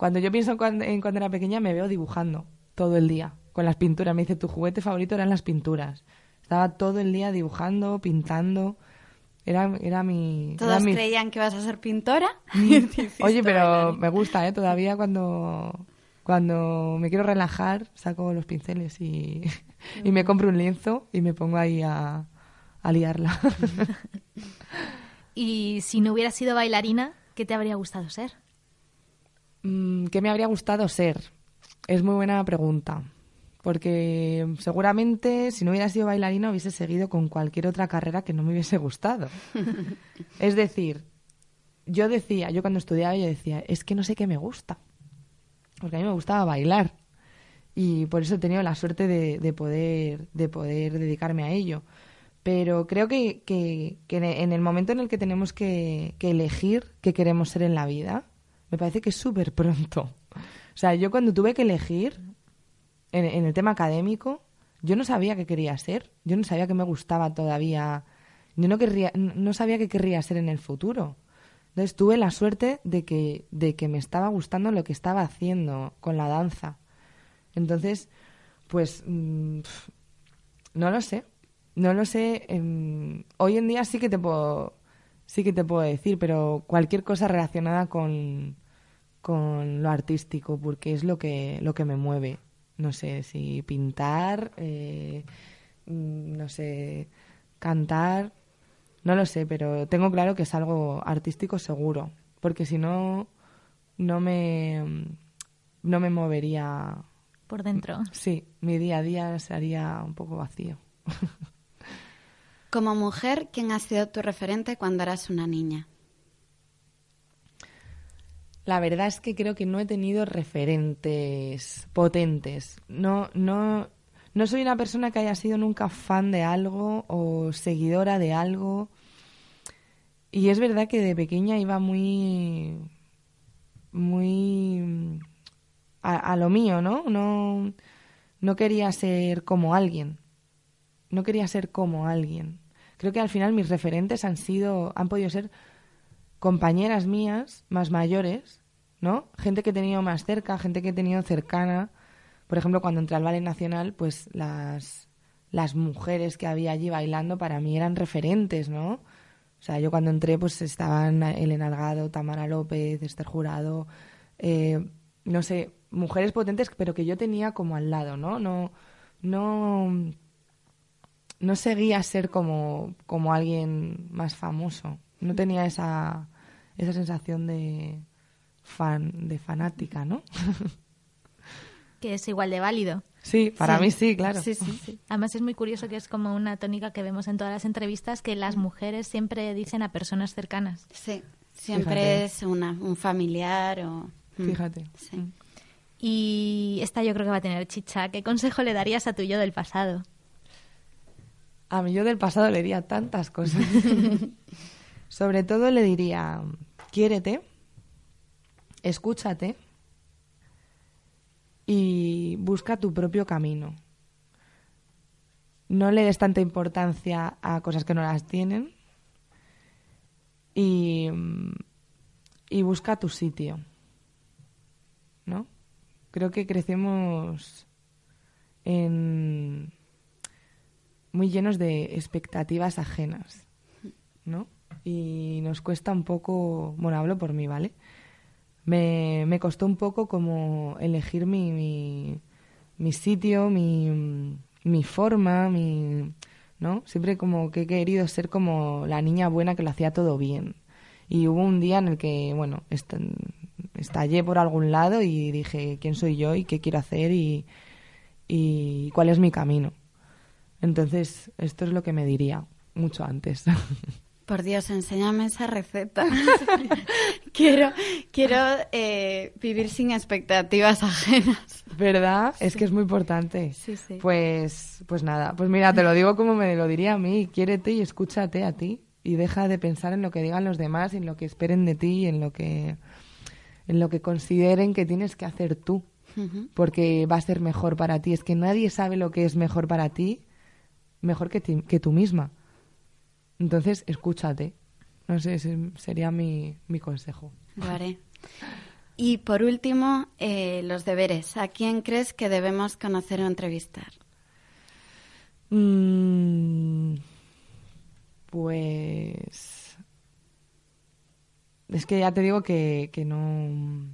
S3: cuando yo pienso en cuando, era pequeña, me veo dibujando todo el día con las pinturas. Me dice, tu juguete favorito eran las pinturas. Estaba todo el día dibujando, pintando. Era, era mi...
S2: ¿Todos creían que vas a ser pintora?
S3: Oye, pero me gusta, ¿eh? Todavía cuando, cuando me quiero relajar, saco los pinceles y, y me compro un lienzo y me pongo ahí a, a liarla.
S1: y si no hubieras sido bailarina, ¿qué te habría gustado ser?
S3: Mm, ¿Qué me habría gustado ser? Es muy buena pregunta. Porque seguramente si no hubiera sido bailarina hubiese seguido con cualquier otra carrera que no me hubiese gustado. es decir, yo decía, yo cuando estudiaba yo decía, es que no sé qué me gusta. Porque a mí me gustaba bailar. Y por eso he tenido la suerte de, poder, de poder dedicarme a ello. Pero creo que, que, en el momento en el que tenemos que, que elegir qué queremos ser en la vida, me parece que es súper pronto. O sea, yo cuando tuve que elegir en, el tema académico, yo no sabía qué quería ser, yo no sabía que me gustaba todavía, yo no, querría, no sabía qué querría ser en el futuro. Entonces tuve la suerte de que, de que me estaba gustando lo que estaba haciendo con la danza. Entonces, pues, mm, no lo sé, no lo sé. Em, hoy en día sí que te puedo, sí que te puedo decir, pero cualquier cosa relacionada con, con lo artístico, porque es lo que, lo que me mueve. No sé, si pintar, eh, mm, no sé, cantar, no lo sé, pero tengo claro que es algo artístico seguro, porque si no, no me, no me movería.
S1: Por dentro.
S3: Sí, mi día a día sería un poco vacío.
S2: Como mujer, ¿quién ha sido tu referente cuando eras una niña?
S3: La verdad es que creo que no he tenido referentes potentes. No, no, no soy una persona que haya sido nunca fan de algo o seguidora de algo. Y es verdad que de pequeña iba muy, muy a, lo mío, ¿no? No, no quería ser como alguien. No quería ser como alguien. Creo que al final mis referentes han sido, han podido ser compañeras mías más mayores ¿no? Gente que he tenido más cerca, gente que he tenido cercana. Por ejemplo, cuando entré al Ballet Nacional, pues las, las mujeres que había allí bailando para mí eran referentes, ¿no? O sea, yo cuando entré, pues estaban Elena Algado, Tamara López, Esther Jurado, eh, no sé, mujeres potentes, pero que yo tenía como al lado, ¿no? No, no, no seguía ser como, como alguien más famoso. No tenía esa, esa sensación de, fan, de fanática, ¿no?
S1: que es igual de válido.
S3: Sí, para mí sí, claro.
S1: Sí, sí, sí. Además es muy curioso que es como una tónica que vemos en todas las entrevistas que las mujeres siempre dicen a personas cercanas.
S2: Sí, siempre es una, un familiar o...
S3: Mm. Fíjate.
S2: Sí.
S1: Y esta yo creo que va a tener chicha. ¿Qué consejo le darías a tu yo del pasado?
S3: A mi yo del pasado le diría tantas cosas. Sobre todo le diría, quiérete, escúchate y busca tu propio camino. No le des tanta importancia a cosas que no las tienen y, y busca tu sitio. ¿No? Creo que crecemos en muy llenos de expectativas ajenas, ¿no? y nos cuesta un poco, bueno, hablo por mí, ¿vale? Me, me costó un poco como elegir mi, mi, mi sitio, mi, mi forma, mi, ¿no? Siempre como que he querido ser como la niña buena que lo hacía todo bien. Y hubo un día en el que, bueno, est- estallé por algún lado y dije quién soy yo y qué quiero hacer y, y cuál es mi camino. Entonces, esto es lo que me diría mucho antes.
S2: Por Dios, enséñame esa receta. quiero quiero eh, vivir sin expectativas ajenas.
S3: ¿Verdad? Es que es muy importante.
S2: Sí, sí.
S3: Pues, pues nada, pues mira, te lo digo como me lo diría a mí, quiérete y escúchate a ti y deja de pensar en lo que digan los demás, en lo que esperen de ti y en lo que en lo que consideren que tienes que hacer tú, porque va a ser mejor para ti. Es que nadie sabe lo que es mejor para ti mejor que, ti- que tú misma. Entonces, escúchate. No sé, ese sería mi, mi consejo.
S2: Lo haré. Y por último, eh, los deberes. ¿A quién crees que debemos conocer o entrevistar?
S3: Mm, pues. Es que ya te digo que, que no.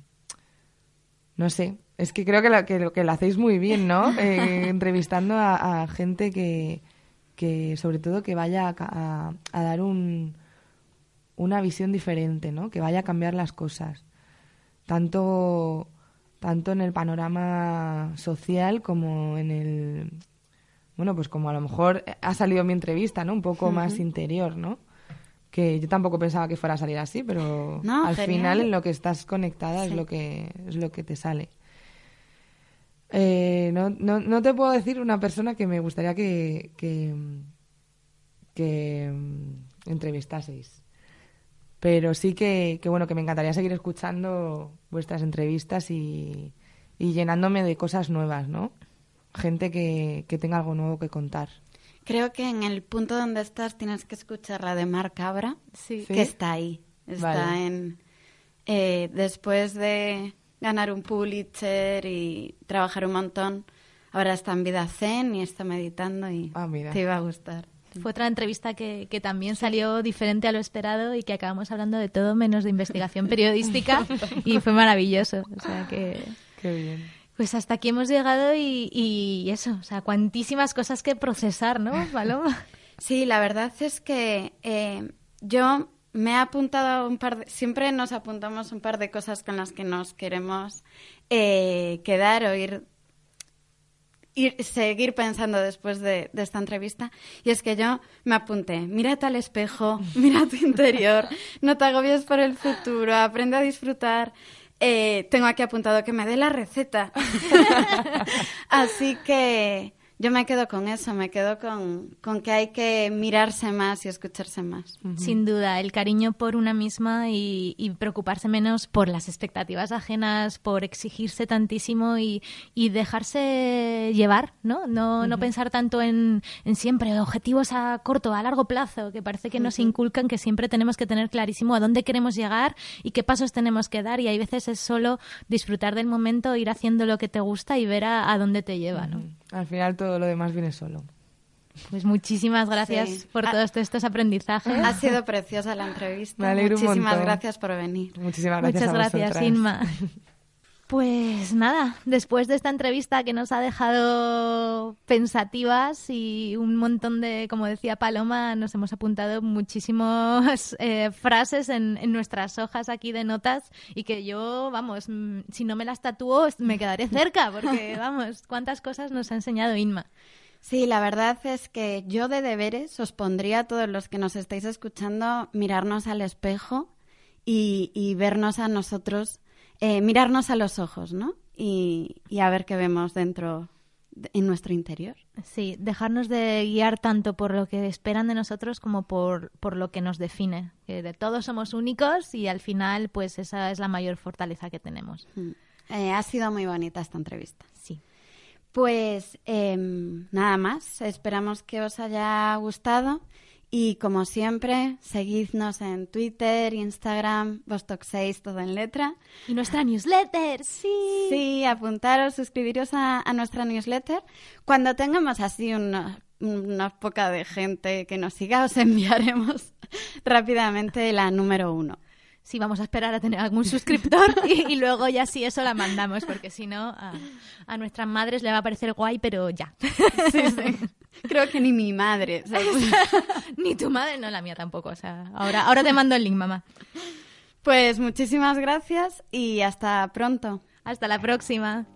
S3: No sé. Es que creo que lo, que, lo- que lo hacéis muy bien, ¿no? Eh, entrevistando a, a gente que, que, sobre todo, que vaya a, a- a dar un, una visión diferente, ¿no? Que vaya a cambiar las cosas. Tanto, tanto en el panorama social como en el, bueno, pues como a lo mejor ha salido mi entrevista, ¿no? Un poco más interior, ¿no? Que yo tampoco pensaba que fuera a salir así, pero
S2: No,
S3: al
S2: genial.
S3: final en lo que estás conectada
S2: Sí.
S3: es lo que es lo que te sale. Eh, no, no, no te puedo decir una persona que me gustaría que, que, que mm, entrevistaseis. Pero sí que, que, bueno, que me encantaría seguir escuchando vuestras entrevistas y, y llenándome de cosas nuevas, ¿no? Gente que, que tenga algo nuevo que contar.
S2: Creo que en el punto donde estás tienes que escuchar la de Marc Cabra,
S1: Sí.
S2: que está ahí. Está
S3: Vale.
S2: en. eh, después de ganar un Pulitzer y trabajar un montón, ahora está en vida zen y está meditando y
S3: Ah, mira.
S2: te iba a gustar.
S1: Fue otra entrevista que, que también salió diferente a lo esperado y que acabamos hablando de todo menos de investigación periodística y fue maravilloso. O sea que...
S3: Qué bien.
S1: Pues hasta aquí hemos llegado y, y eso, o sea, cuantísimas cosas que procesar, ¿no, Paloma?
S2: Sí, la verdad es que eh, yo me he apuntado un par de... Siempre nos apuntamos un par de cosas con las que nos queremos eh, quedar o ir, ir- seguir pensando después de, de esta entrevista. Y es que yo me apunté, mírate al espejo, mira tu interior, no te agobies por el futuro, aprende a disfrutar. Eh, tengo aquí apuntado que me dé la receta. Así que yo me quedo con eso, me quedo con, con que hay que mirarse más y escucharse más.
S1: Sin duda, el cariño por una misma y, y preocuparse menos por las expectativas ajenas, por exigirse tantísimo y, y dejarse llevar, ¿no? No, no pensar tanto en, en siempre objetivos a corto, a largo plazo, que parece que nos inculcan que siempre tenemos que tener clarísimo a dónde queremos llegar y qué pasos tenemos que dar y hay veces es solo disfrutar del momento, ir haciendo lo que te gusta y ver a, a dónde te lleva, ¿no?
S3: Al final todo lo demás viene solo.
S1: Pues muchísimas gracias
S2: Sí.
S1: por todos estos aprendizajes.
S2: Ha sido preciosa la entrevista.
S3: Me alegro
S2: Muchísimas gracias por venir.
S3: Muchísimas gracias
S1: Muchas
S3: a
S1: gracias,
S3: vosotras.
S1: Inma. Pues nada, después de esta entrevista que nos ha dejado pensativas y un montón de, como decía Paloma, nos hemos apuntado muchísimas eh, frases en, en nuestras hojas aquí de notas y que yo, vamos, mm, si no me las tatúo me quedaré cerca porque, vamos, cuántas cosas nos ha enseñado Inma.
S2: Sí, la verdad es que yo de deberes os pondría a todos los que nos estáis escuchando mirarnos al espejo y, y vernos a nosotros, eh, mirarnos a los ojos, ¿no? Y, y a ver qué vemos dentro, de- en nuestro interior.
S1: Sí, dejarnos de guiar tanto por lo que esperan de nosotros como por, por lo que nos define. Que de todos somos únicos y al final, pues esa es la mayor fortaleza que tenemos.
S2: Mm. Eh, ha sido muy bonita esta entrevista.
S1: Sí.
S2: Pues em, nada más, esperamos que os haya gustado y como siempre, seguidnos en Twitter, Instagram, Vostok 6, todo en letra.
S1: Y nuestra newsletter, sí.
S2: Sí, apuntaros, suscribiros a, a nuestra newsletter. Cuando tengamos así una, una poca de gente que nos siga, os enviaremos rápidamente la número uno.
S1: Sí, vamos a esperar a tener algún suscriptor y, luego ya sí eso la mandamos, porque si no a, nuestras madres le va a parecer guay, pero ya.
S2: Creo que ni mi madre.
S1: ni tu madre, no la mía tampoco. O sea, ahora, ahora te mando el link, mamá.
S2: Pues muchísimas gracias y hasta pronto.
S1: Hasta la próxima.